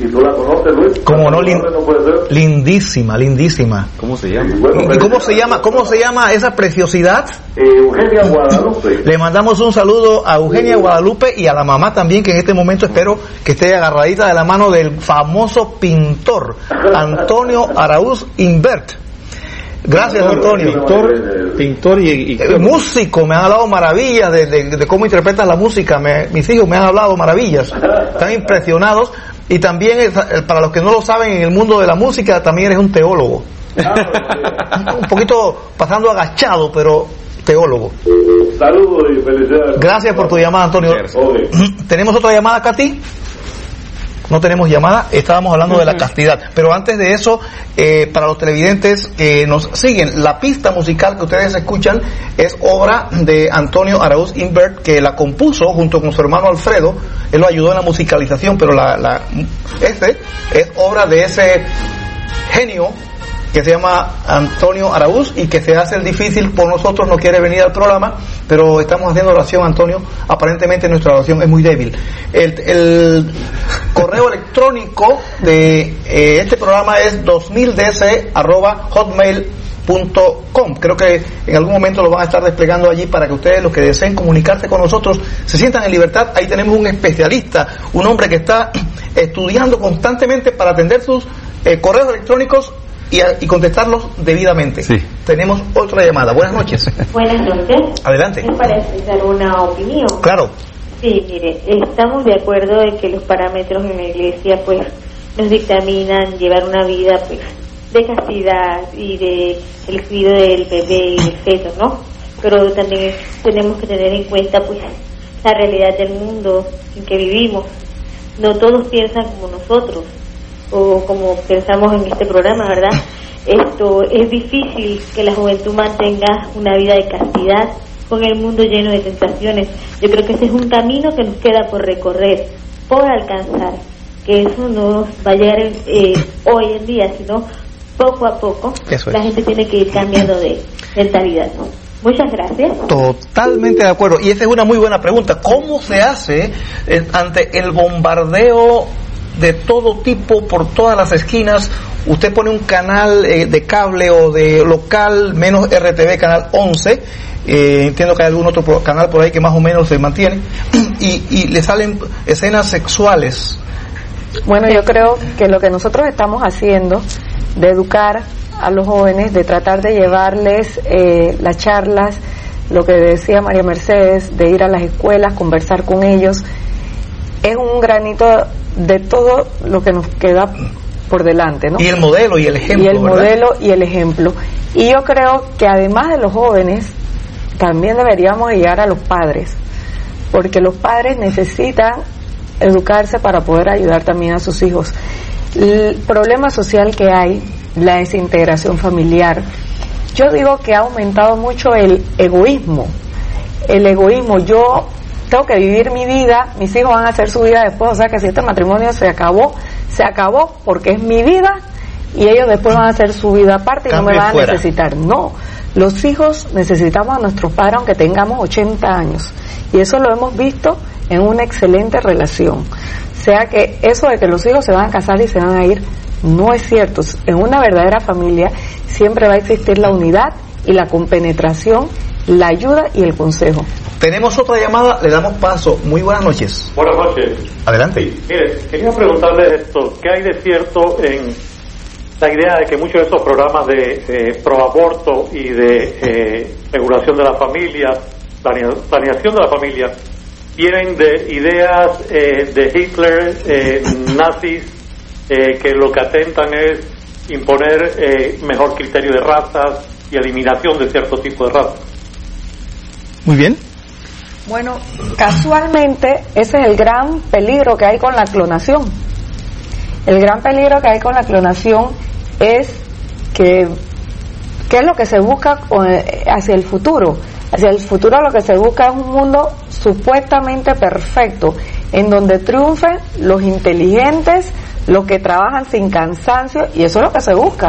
Y tú la conoces, Luis. ¿Cómo no, Lin? Lin? No puede ser. Lindísima, lindísima. ¿Cómo se llama? bueno, ¿Y cómo se llama, cómo se llama esa preciosidad? Eh, Eugenia Guadalupe. Le mandamos un saludo a Eugenia Guadalupe y a la mamá también, que en este momento espero que esté agarradita de la mano del famoso pintor Antonio Araúz Invert. Gracias, Antonio. Pintor, pintor y, y- Eh, músico, me han hablado maravillas de, de- de cómo interpretas la música. Me- mis hijos me han hablado maravillas. Están impresionados. Y también, es- eh, para los que no lo saben, en el mundo de la música también eres un teólogo. Un poquito pasando agachado, pero teólogo. Saludos y felicidades. Gracias por tu llamada, Antonio. ¿Tenemos otra llamada, Katy? No tenemos llamada, estábamos hablando de la castidad. Pero antes de eso, eh, para los televidentes que nos siguen, la pista musical que ustedes escuchan es obra de Antonio Arauz Invert, que la compuso junto con su hermano Alfredo. Él lo ayudó en la musicalización, pero la, la, este es obra de ese genio que se llama Antonio Araúz y que se hace el difícil por nosotros, no quiere venir al programa, pero estamos haciendo oración, Antonio. Aparentemente nuestra oración es muy débil. El, correo electrónico de eh, este programa es 2000dc.hotmail.com. Creo que en algún momento lo van a estar desplegando allí para que ustedes, los que deseen comunicarse con nosotros, se sientan en libertad. Ahí tenemos un especialista, un hombre que está estudiando constantemente para atender sus eh, correos electrónicos y, a- y contestarlos debidamente. Sí. Tenemos otra llamada. Buenas noches. Buenas noches. Adelante. Es para expresar una opinión. Claro. Sí, mire, estamos de acuerdo de que los parámetros en la iglesia pues nos dictaminan llevar una vida pues de castidad y de el cuidado del bebé y del feto, ¿no? Pero también tenemos que tener en cuenta pues la realidad del mundo en que vivimos. No todos piensan como nosotros o como pensamos en este programa, ¿verdad? Esto es difícil que la juventud mantenga una vida de castidad con el mundo lleno de tentaciones. Yo creo que ese es un camino que nos queda por recorrer, por alcanzar, que eso no va a llegar eh, hoy en día, sino poco a poco. Es. La gente tiene que ir cambiando de mentalidad. ¿no? Muchas gracias. Totalmente de acuerdo. Y esa es una muy buena pregunta. ¿Cómo se hace eh, ante el bombardeo de todo tipo por todas las esquinas? Usted pone un canal eh, de cable o de local menos RTV, canal 11. eh, entiendo que hay algún otro canal por ahí que más o menos se mantiene. Y, y le salen escenas sexuales. Bueno, yo creo que lo que nosotros estamos haciendo de educar a los jóvenes, de tratar de llevarles eh, las charlas, lo que decía María Mercedes, de ir a las escuelas, conversar con ellos, es un granito de todo lo que nos queda por delante, ¿no? Y el modelo y el ejemplo. y el ¿verdad? modelo y el ejemplo. Y yo creo que además de los jóvenes, también deberíamos llegar a los padres, porque los padres necesitan educarse para poder ayudar también a sus hijos. El problema social que hay, la desintegración familiar, yo digo que ha aumentado mucho el egoísmo. El egoísmo, yo tengo que vivir mi vida, mis hijos van a hacer su vida después, o sea que si este matrimonio se acabó, se acabó porque es mi vida y ellos después van a hacer su vida aparte y no me van a necesitar. No, los hijos necesitamos a nuestros padres aunque tengamos 80 años y eso lo hemos visto en una excelente relación. O sea que eso de que los hijos se van a casar y se van a ir no es cierto. En una verdadera familia siempre va a existir la unidad y la compenetración, la ayuda y el consejo. Tenemos otra llamada, le damos paso. Muy buenas noches. Buenas noches. Adelante. Mire, quería preguntarle esto, ¿qué hay de cierto en la idea de que muchos de esos programas de eh, proaborto y de eh, regulación de la familia, planea- planeación de la familia, vienen de ideas eh, de Hitler, eh, nazis, eh, que lo que atentan es imponer eh, mejor criterio de razas y eliminación de cierto tipo de razas? Muy bien. Bueno, casualmente ese es el gran peligro que hay con la clonación. El gran peligro que hay con la clonación es que ¿qué es lo que se busca hacia el futuro? Hacia el futuro lo que se busca es un mundo supuestamente perfecto, en donde triunfen los inteligentes, los que trabajan sin cansancio, y eso es lo que se busca.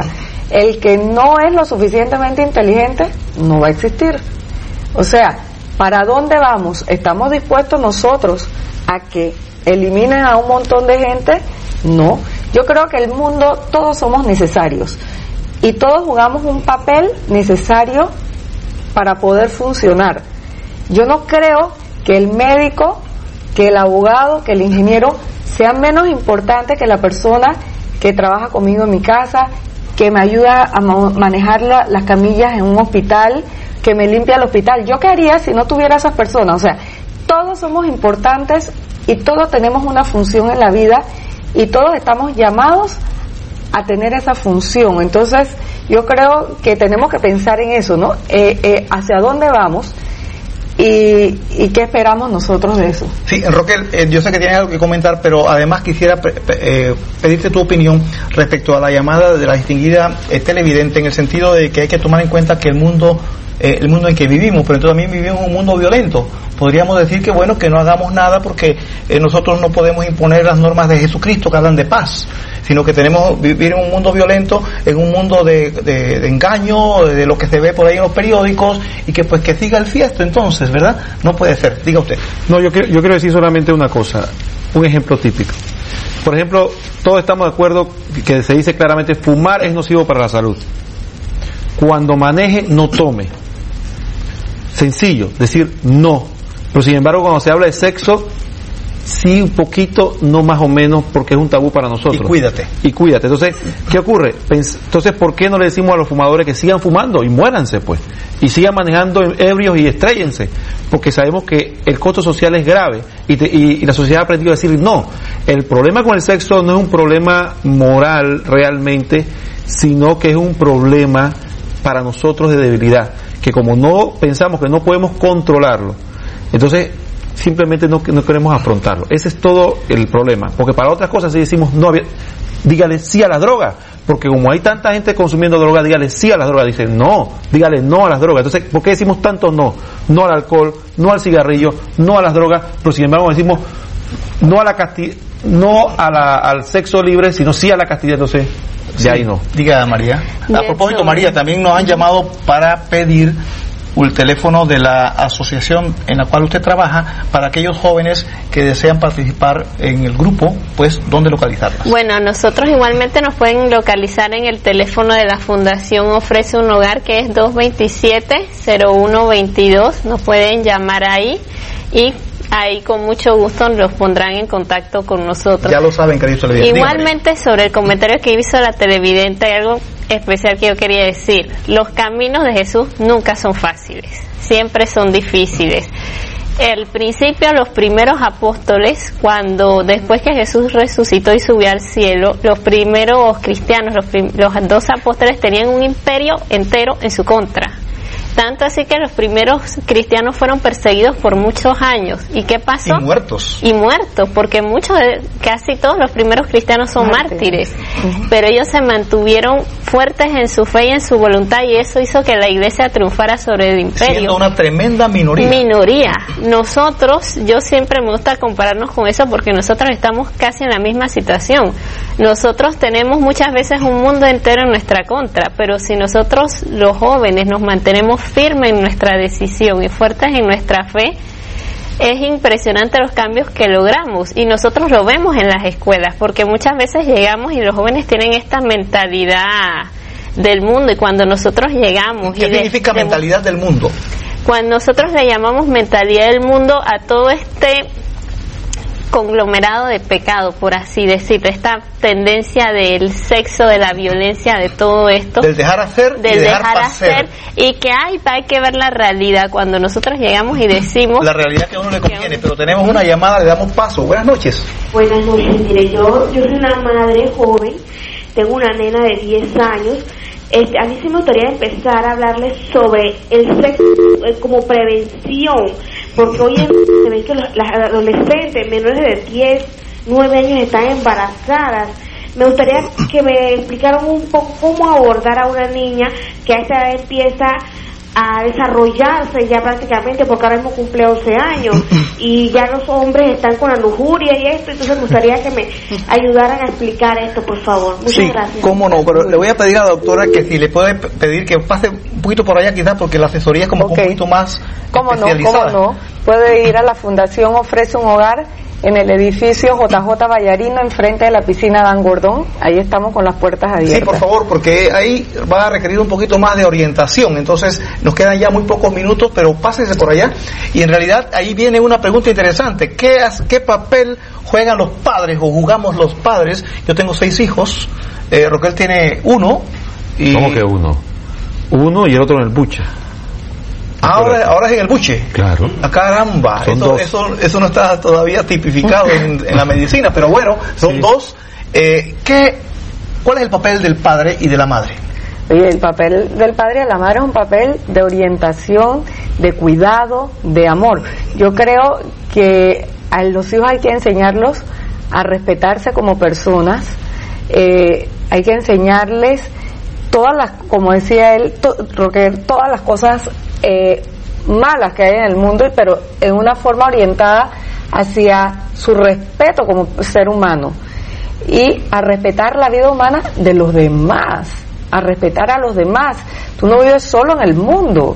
El que no es lo suficientemente inteligente no va a existir. O sea, ¿para dónde vamos? ¿Estamos dispuestos nosotros a que eliminen a un montón de gente? No. Yo creo que el mundo, todos somos necesarios. Y todos jugamos un papel necesario para poder funcionar. Yo no creo que el médico, que el abogado, que el ingeniero sean menos importantes que la persona que trabaja conmigo en mi casa, que me ayuda a manejar la- las camillas en un hospital, que me limpia el hospital. ¿Yo qué haría si no tuviera esas personas? O sea, todos somos importantes y todos tenemos una función en la vida y todos estamos llamados a tener esa función. Entonces, yo creo que tenemos que pensar en eso, ¿no? Eh, eh, hacia dónde vamos y, y qué esperamos nosotros de eso. Sí, Roquel, eh, yo sé que tienes algo que comentar, pero además quisiera pe- eh, pedirte tu opinión respecto a la llamada de la distinguida eh, televidente en el sentido de que hay que tomar en cuenta que el mundo eh, el mundo en que vivimos, pero entonces también vivimos un mundo violento. Podríamos decir que bueno, que no hagamos nada porque eh, nosotros no podemos imponer las normas de Jesucristo que hablan de paz, sino que tenemos vivir en un mundo violento, en un mundo de, de- de engaño, de lo que se ve por ahí en los periódicos y que pues que siga el fiesto entonces, ¿verdad? No puede ser, diga usted. No, yo quiero, yo quiero decir solamente una cosa, un ejemplo típico. Por ejemplo, todos estamos de acuerdo que se dice claramente fumar es nocivo para la salud. Cuando maneje, no tome. Sencillo, decir no. Pero sin embargo, cuando se habla de sexo, sí un poquito, no más o menos, porque es un tabú para nosotros. Y cuídate. Y cuídate. Entonces, ¿qué ocurre? Pens- Entonces, ¿por qué no le decimos a los fumadores que sigan fumando y muéranse, pues? Y sigan manejando ebrios y estréllense. Porque sabemos que el costo social es grave y, te- y- y la sociedad ha aprendido a decir no. El problema con el sexo no es un problema moral realmente, sino que es un problema para nosotros de debilidad. Que como no pensamos que no podemos controlarlo, entonces simplemente no, queremos afrontarlo. Ese es todo el problema. Porque para otras cosas sí decimos no, dígale sí a las drogas. Porque como hay tanta gente consumiendo drogas, dígale sí a las drogas. Dicen no, dígale no a las drogas. Entonces, ¿por qué decimos tanto no? No al alcohol, no al cigarrillo, no a las drogas, pero sin embargo decimos no a la casti no a la- al sexo libre, sino sí a la castidad. Entonces, de ahí no. Diga María. A propósito, María, también nos han llamado para pedir el teléfono de la asociación en la cual usted trabaja para aquellos jóvenes que desean participar en el grupo, pues, ¿dónde localizarlas? Bueno, nosotros igualmente nos pueden localizar en el teléfono de la Fundación Ofrece un Hogar, que es 227-0122. Nos pueden llamar ahí y ahí con mucho gusto los pondrán en contacto con nosotros. Ya lo saben, María. Igualmente sobre el comentario que hizo la televidente, hay algo especial que yo quería decir. Los caminos de Jesús nunca son fáciles, siempre son difíciles. El principio, los primeros apóstoles, cuando después que Jesús resucitó y subió al cielo, los primeros cristianos, los, prim- los dos apóstoles tenían un imperio entero en su contra. Tanto así que los primeros cristianos fueron perseguidos por muchos años. ¿Y qué pasó? Y muertos. y muertos, porque muchos, de- casi todos los primeros cristianos son Mártires. mártires, pero ellos se mantuvieron fuertes en su fe y en su voluntad y eso hizo que la iglesia triunfara sobre el imperio. Siendo una tremenda minoría. Minoría. Nosotros, yo siempre me gusta compararnos con eso porque nosotros estamos casi en la misma situación. Nosotros tenemos muchas veces un mundo entero en nuestra contra, pero si nosotros los jóvenes nos mantenemos firmes en nuestra decisión y fuertes en nuestra fe, es impresionante los cambios que logramos y nosotros lo vemos en las escuelas porque muchas veces llegamos y los jóvenes tienen esta mentalidad del mundo y cuando nosotros llegamos ¿Qué y significa de- mentalidad del mundo? cuando nosotros le llamamos mentalidad del mundo a todo este conglomerado de pecado, por así decirlo, esta tendencia del sexo, de la violencia, de todo esto, Del dejar hacer y del dejar, dejar hacer. hacer, y que hay, hay que ver la realidad cuando nosotros llegamos y decimos La realidad que a uno le conviene, pero tenemos una llamada, le damos paso. Buenas noches. Buenas noches, mire, yo, yo soy una madre joven, tengo una nena de 10 años. Este, a mí sí me gustaría empezar a hablarles sobre el sexo eh, como prevención, porque hoy en día que los- las adolescentes menores de 10, 9 años están embarazadas. Me gustaría que me explicaran un poco cómo abordar a una niña que a esta edad empieza a desarrollarse ya prácticamente porque ahora mismo cumple 11 años y ya los hombres están con la lujuria y esto, entonces me gustaría que me ayudaran a explicar esto, por favor. Muchas Sí, gracias. cómo no, pero le voy a pedir a la doctora que si le puede pedir que pase un poquito por allá quizás porque la asesoría es como que Ok. un poquito más ¿Cómo no? ¿Cómo no? Puede ir a la Fundación Ofrece un Hogar en el edificio JJ Vallarino, enfrente de la piscina Dan Gordón. Ahí estamos con las puertas abiertas. Sí, por favor, porque ahí va a requerir un poquito más de orientación. Entonces, nos quedan ya muy pocos minutos, pero pásese por allá. Y en realidad ahí viene una pregunta interesante. ¿Qué, qué papel juegan los padres o jugamos los padres? Yo tengo seis hijos, eh, Roquel tiene uno, Y- ¿Cómo que uno? Uno y el otro en el buche. Ahora, ahora es en el buche. Claro. Ah, caramba, eso, eso, eso no está todavía tipificado en, en la medicina, pero bueno, son Sí. dos. Eh, ¿qué, ¿Cuál es el papel del padre y de la madre? Oye, el papel del padre y de la madre es un papel de orientación, de cuidado, de amor. Yo creo que a los hijos hay que enseñarlos a respetarse como personas, eh, hay que enseñarles todas las, como decía él, to- Roque, todas las cosas eh, malas que hay en el mundo, pero en una forma orientada hacia su respeto como ser humano y a respetar la vida humana de los demás, a respetar a los demás. Tú no vives solo en el mundo,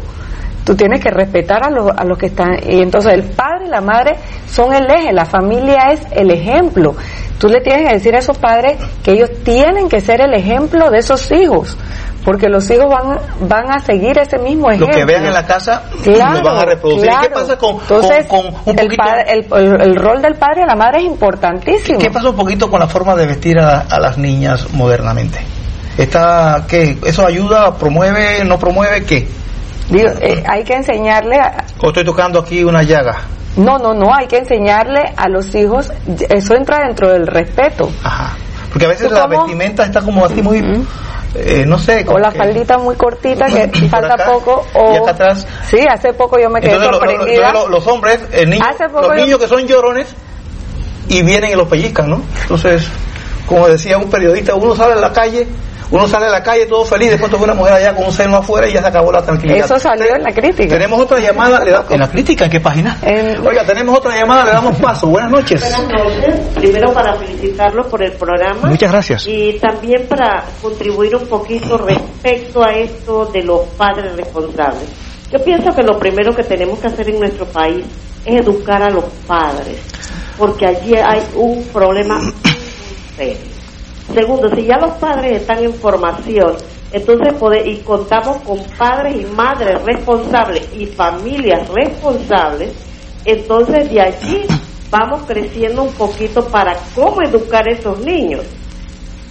tú tienes que respetar a los, a los que están. Y entonces el padre y la madre son el eje, la familia es el ejemplo. Tú le tienes que decir a esos padres que ellos tienen que ser el ejemplo de esos hijos, porque los hijos van, van a seguir ese mismo Lo ejemplo. que vean en la casa Claro, lo van a reproducir. ¿Y ¿Qué claro. pasa con, Entonces, con, con un el, padre- el, el- el rol del padre y la madre es importantísimo. ¿Qué pasa un poquito con la forma de vestir a, a las niñas modernamente? Está, ¿qué? ¿Eso ayuda, promueve, no promueve, qué? Digo, eh, hay que enseñarle a, ¿O estoy tocando aquí una llaga? No, no, no, hay que enseñarle a los hijos, eso entra dentro del respeto. Ajá. Porque a veces ¿Tú la vestimenta está como así muy, eh, no sé. O la que- faldita muy cortita que falta acá, poco. O, y acá atrás. Sí, hace poco yo me quedé Entonces, lo- lo- sorprendida. entonces lo- los hombres, el niño- los yo- niños que son llorones y vienen y los pellizcan, ¿no? Entonces, como decía un periodista, uno sale a la calle, uno sale a la calle todo feliz, después toca una mujer allá con un seno afuera y ya se acabó la tranquilidad. Eso salió en la crítica. Tenemos otra llamada, le da- ¿en la crítica? ¿En qué página? En- Oiga, tenemos otra llamada, le damos paso. Buenas noches. Buenas noches. Primero para felicitarlos por el programa. Muchas gracias. Y también para contribuir un poquito respecto a esto de los padres responsables. Yo pienso que lo primero que tenemos que hacer en nuestro país es educar a los padres, porque allí hay un problema serio. Segundo, si ya los padres están en formación, entonces pode- y contamos con padres y madres responsables y familias responsables, entonces de allí vamos creciendo un poquito para cómo educar a esos niños.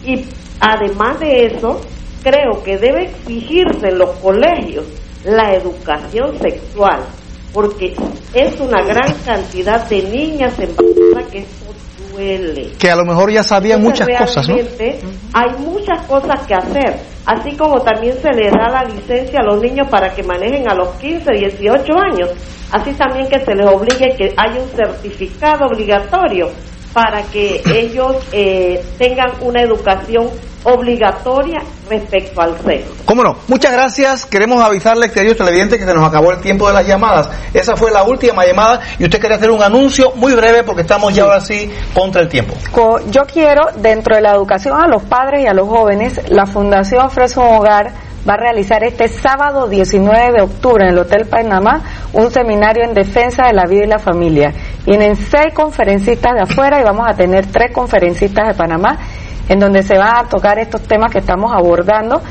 Y además de eso, creo que debe exigirse en los colegios la educación sexual, porque es una gran cantidad de niñas embarazadas que eso duele. Que a lo mejor ya sabían muchas cosas, ¿no? Hay muchas cosas que hacer, así como también se les da la licencia a los niños para que manejen a los 15, 18 años, así también que se les obligue que haya un certificado obligatorio para que ellos eh, tengan una educación obligatoria respecto al sexo. ¿Cómo no? Muchas gracias. Queremos avisarle, queridos televidentes, que se nos acabó el tiempo de las llamadas. Esa fue la última llamada y usted quería hacer un anuncio muy breve porque estamos ya ahora sí contra el tiempo. Yo quiero, dentro de la educación a los padres y a los jóvenes, la Fundación Ofrece un Hogar va a realizar este sábado 19 de octubre en el Hotel Panamá un seminario en defensa de la vida y la familia. Vienen seis conferencistas de afuera y vamos a tener tres conferencistas de Panamá en donde se van a tocar estos temas que estamos abordando.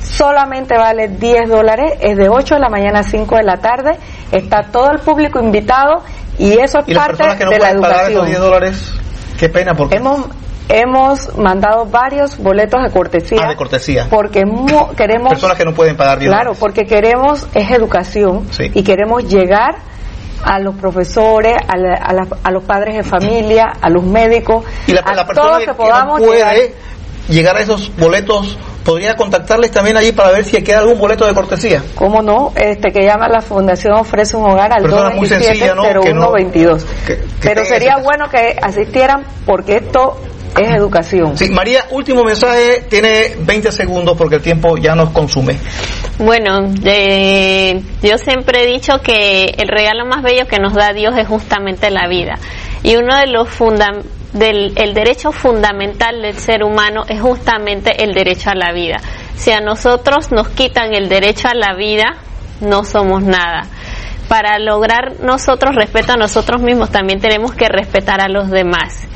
Solamente vale 10 dólares, es de 8 de la mañana a 5 de la tarde, está todo el público invitado y eso es Y las parte personas que no de la pueden pagar educación. esos 10 dólares, qué pena porque... Hemos, hemos mandado varios boletos de cortesía. Ah, de cortesía. Porque queremos. Personas que no pueden pagar 10 Claro, dólares. porque queremos es educación Sí. y queremos llegar a los profesores, a, la- a la- a los padres de familia, a los médicos, Y la, a todos que, podamos no puede llegar. llegar a esos boletos, podría contactarles también allí para ver si queda algún boleto de cortesía. ¿Cómo no? Este que llama la Fundación ofrece un hogar al Persona muy sencilla, ¿no? Que no- 227-0122. que- que Pero sería bueno que asistieran porque esto es educación. Sí, María, último mensaje, tiene 20 segundos porque el tiempo ya nos consume. Bueno, eh, yo siempre he dicho que el regalo más bello que nos da Dios es justamente la vida. Y uno de los fundam- del el derecho fundamental del ser humano es justamente el derecho a la vida. Si a nosotros nos quitan el derecho a la vida, no somos nada. Para lograr nosotros respeto a nosotros mismos, también tenemos que respetar a los demás.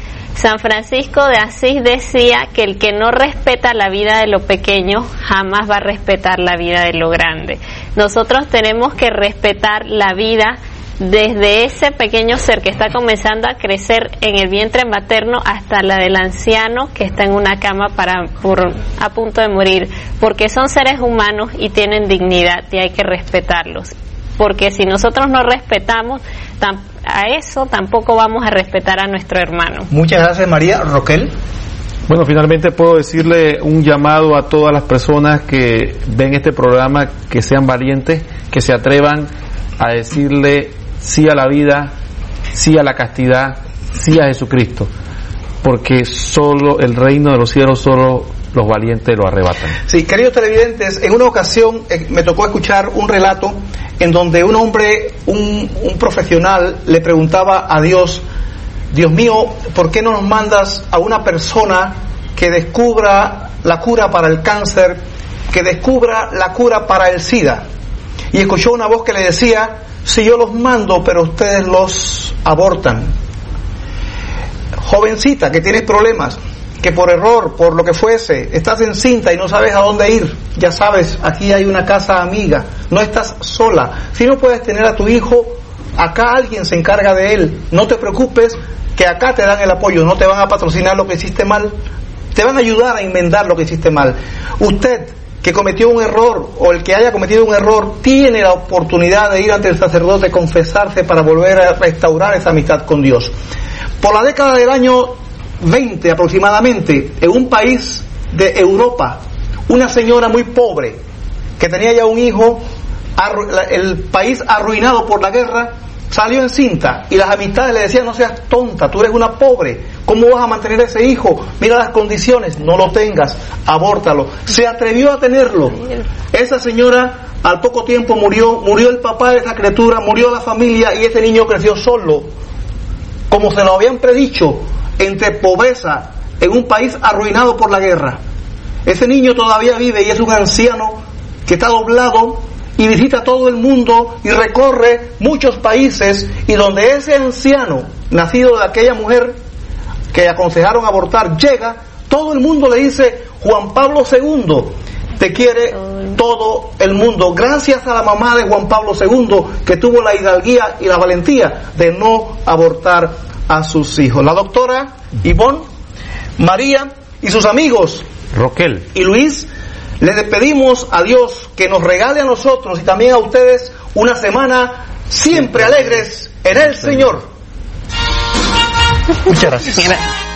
San Francisco de Asís decía que el que no respeta la vida de lo pequeño jamás va a respetar la vida de lo grande. Nosotros tenemos que respetar la vida desde ese pequeño ser que está comenzando a crecer en el vientre materno hasta la del anciano que está en una cama para por, a punto de morir, porque son seres humanos y tienen dignidad y hay que respetarlos. Porque si nosotros no respetamos a eso, tampoco vamos a respetar a nuestro hermano. Muchas gracias, María. Roquel. Bueno, finalmente puedo decirle un llamado a todas las personas que ven este programa, que sean valientes, que se atrevan a decirle sí a la vida, sí a la castidad, sí a Jesucristo, porque solo el reino de los cielos, solo los valientes lo arrebatan. Sí, queridos televidentes, en una ocasión eh, me tocó escuchar un relato en donde un hombre, un, profesional, le preguntaba a Dios, Dios mío, ¿por qué no nos mandas a una persona que descubra la cura para el cáncer, que descubra la cura para el SIDA? Y escuchó una voz que le decía, si yo los mando, pero ustedes los abortan. Jovencita que tienes problemas, que por error, por lo que fuese, estás encinta y no sabes a dónde ir, ya sabes, aquí hay una casa amiga, no estás sola. Si no puedes tener a tu hijo, acá alguien se encarga de él. No te preocupes, que acá te dan el apoyo, no te van a patrocinar lo que hiciste mal, te van a ayudar a enmendar lo que hiciste mal. Usted que cometió un error o el que haya cometido un error tiene la oportunidad de ir ante el sacerdote, confesarse para volver a restaurar esa amistad con Dios. Por la década del año 20 aproximadamente, en un país de Europa, una señora muy pobre que tenía ya un hijo, el país arruinado por la guerra, salió encinta y las amistades le decían, no seas tonta, tú eres una pobre, ¿cómo vas a mantener a ese hijo? Mira las condiciones, no lo tengas, abórtalo. Se atrevió a tenerlo. Esa señora al poco tiempo murió, murió el papá de esa criatura, murió la familia y ese niño creció solo, como se lo habían predicho, entre pobreza, en un país arruinado por la guerra. Ese niño todavía vive y es un anciano que está doblado y visita todo el mundo y recorre muchos países y donde ese anciano, nacido de aquella mujer que aconsejaron abortar, llega, todo el mundo le dice, Juan Pablo II, te quiere todo el mundo, gracias a la mamá de Juan Pablo II, que tuvo la hidalguía y la valentía de no abortar a sus hijos. La doctora Ivonne, María y sus amigos, Roquel y Luis, le pedimos a Dios que nos regale a nosotros y también a ustedes una semana siempre alegres en el Señor. Muchas gracias.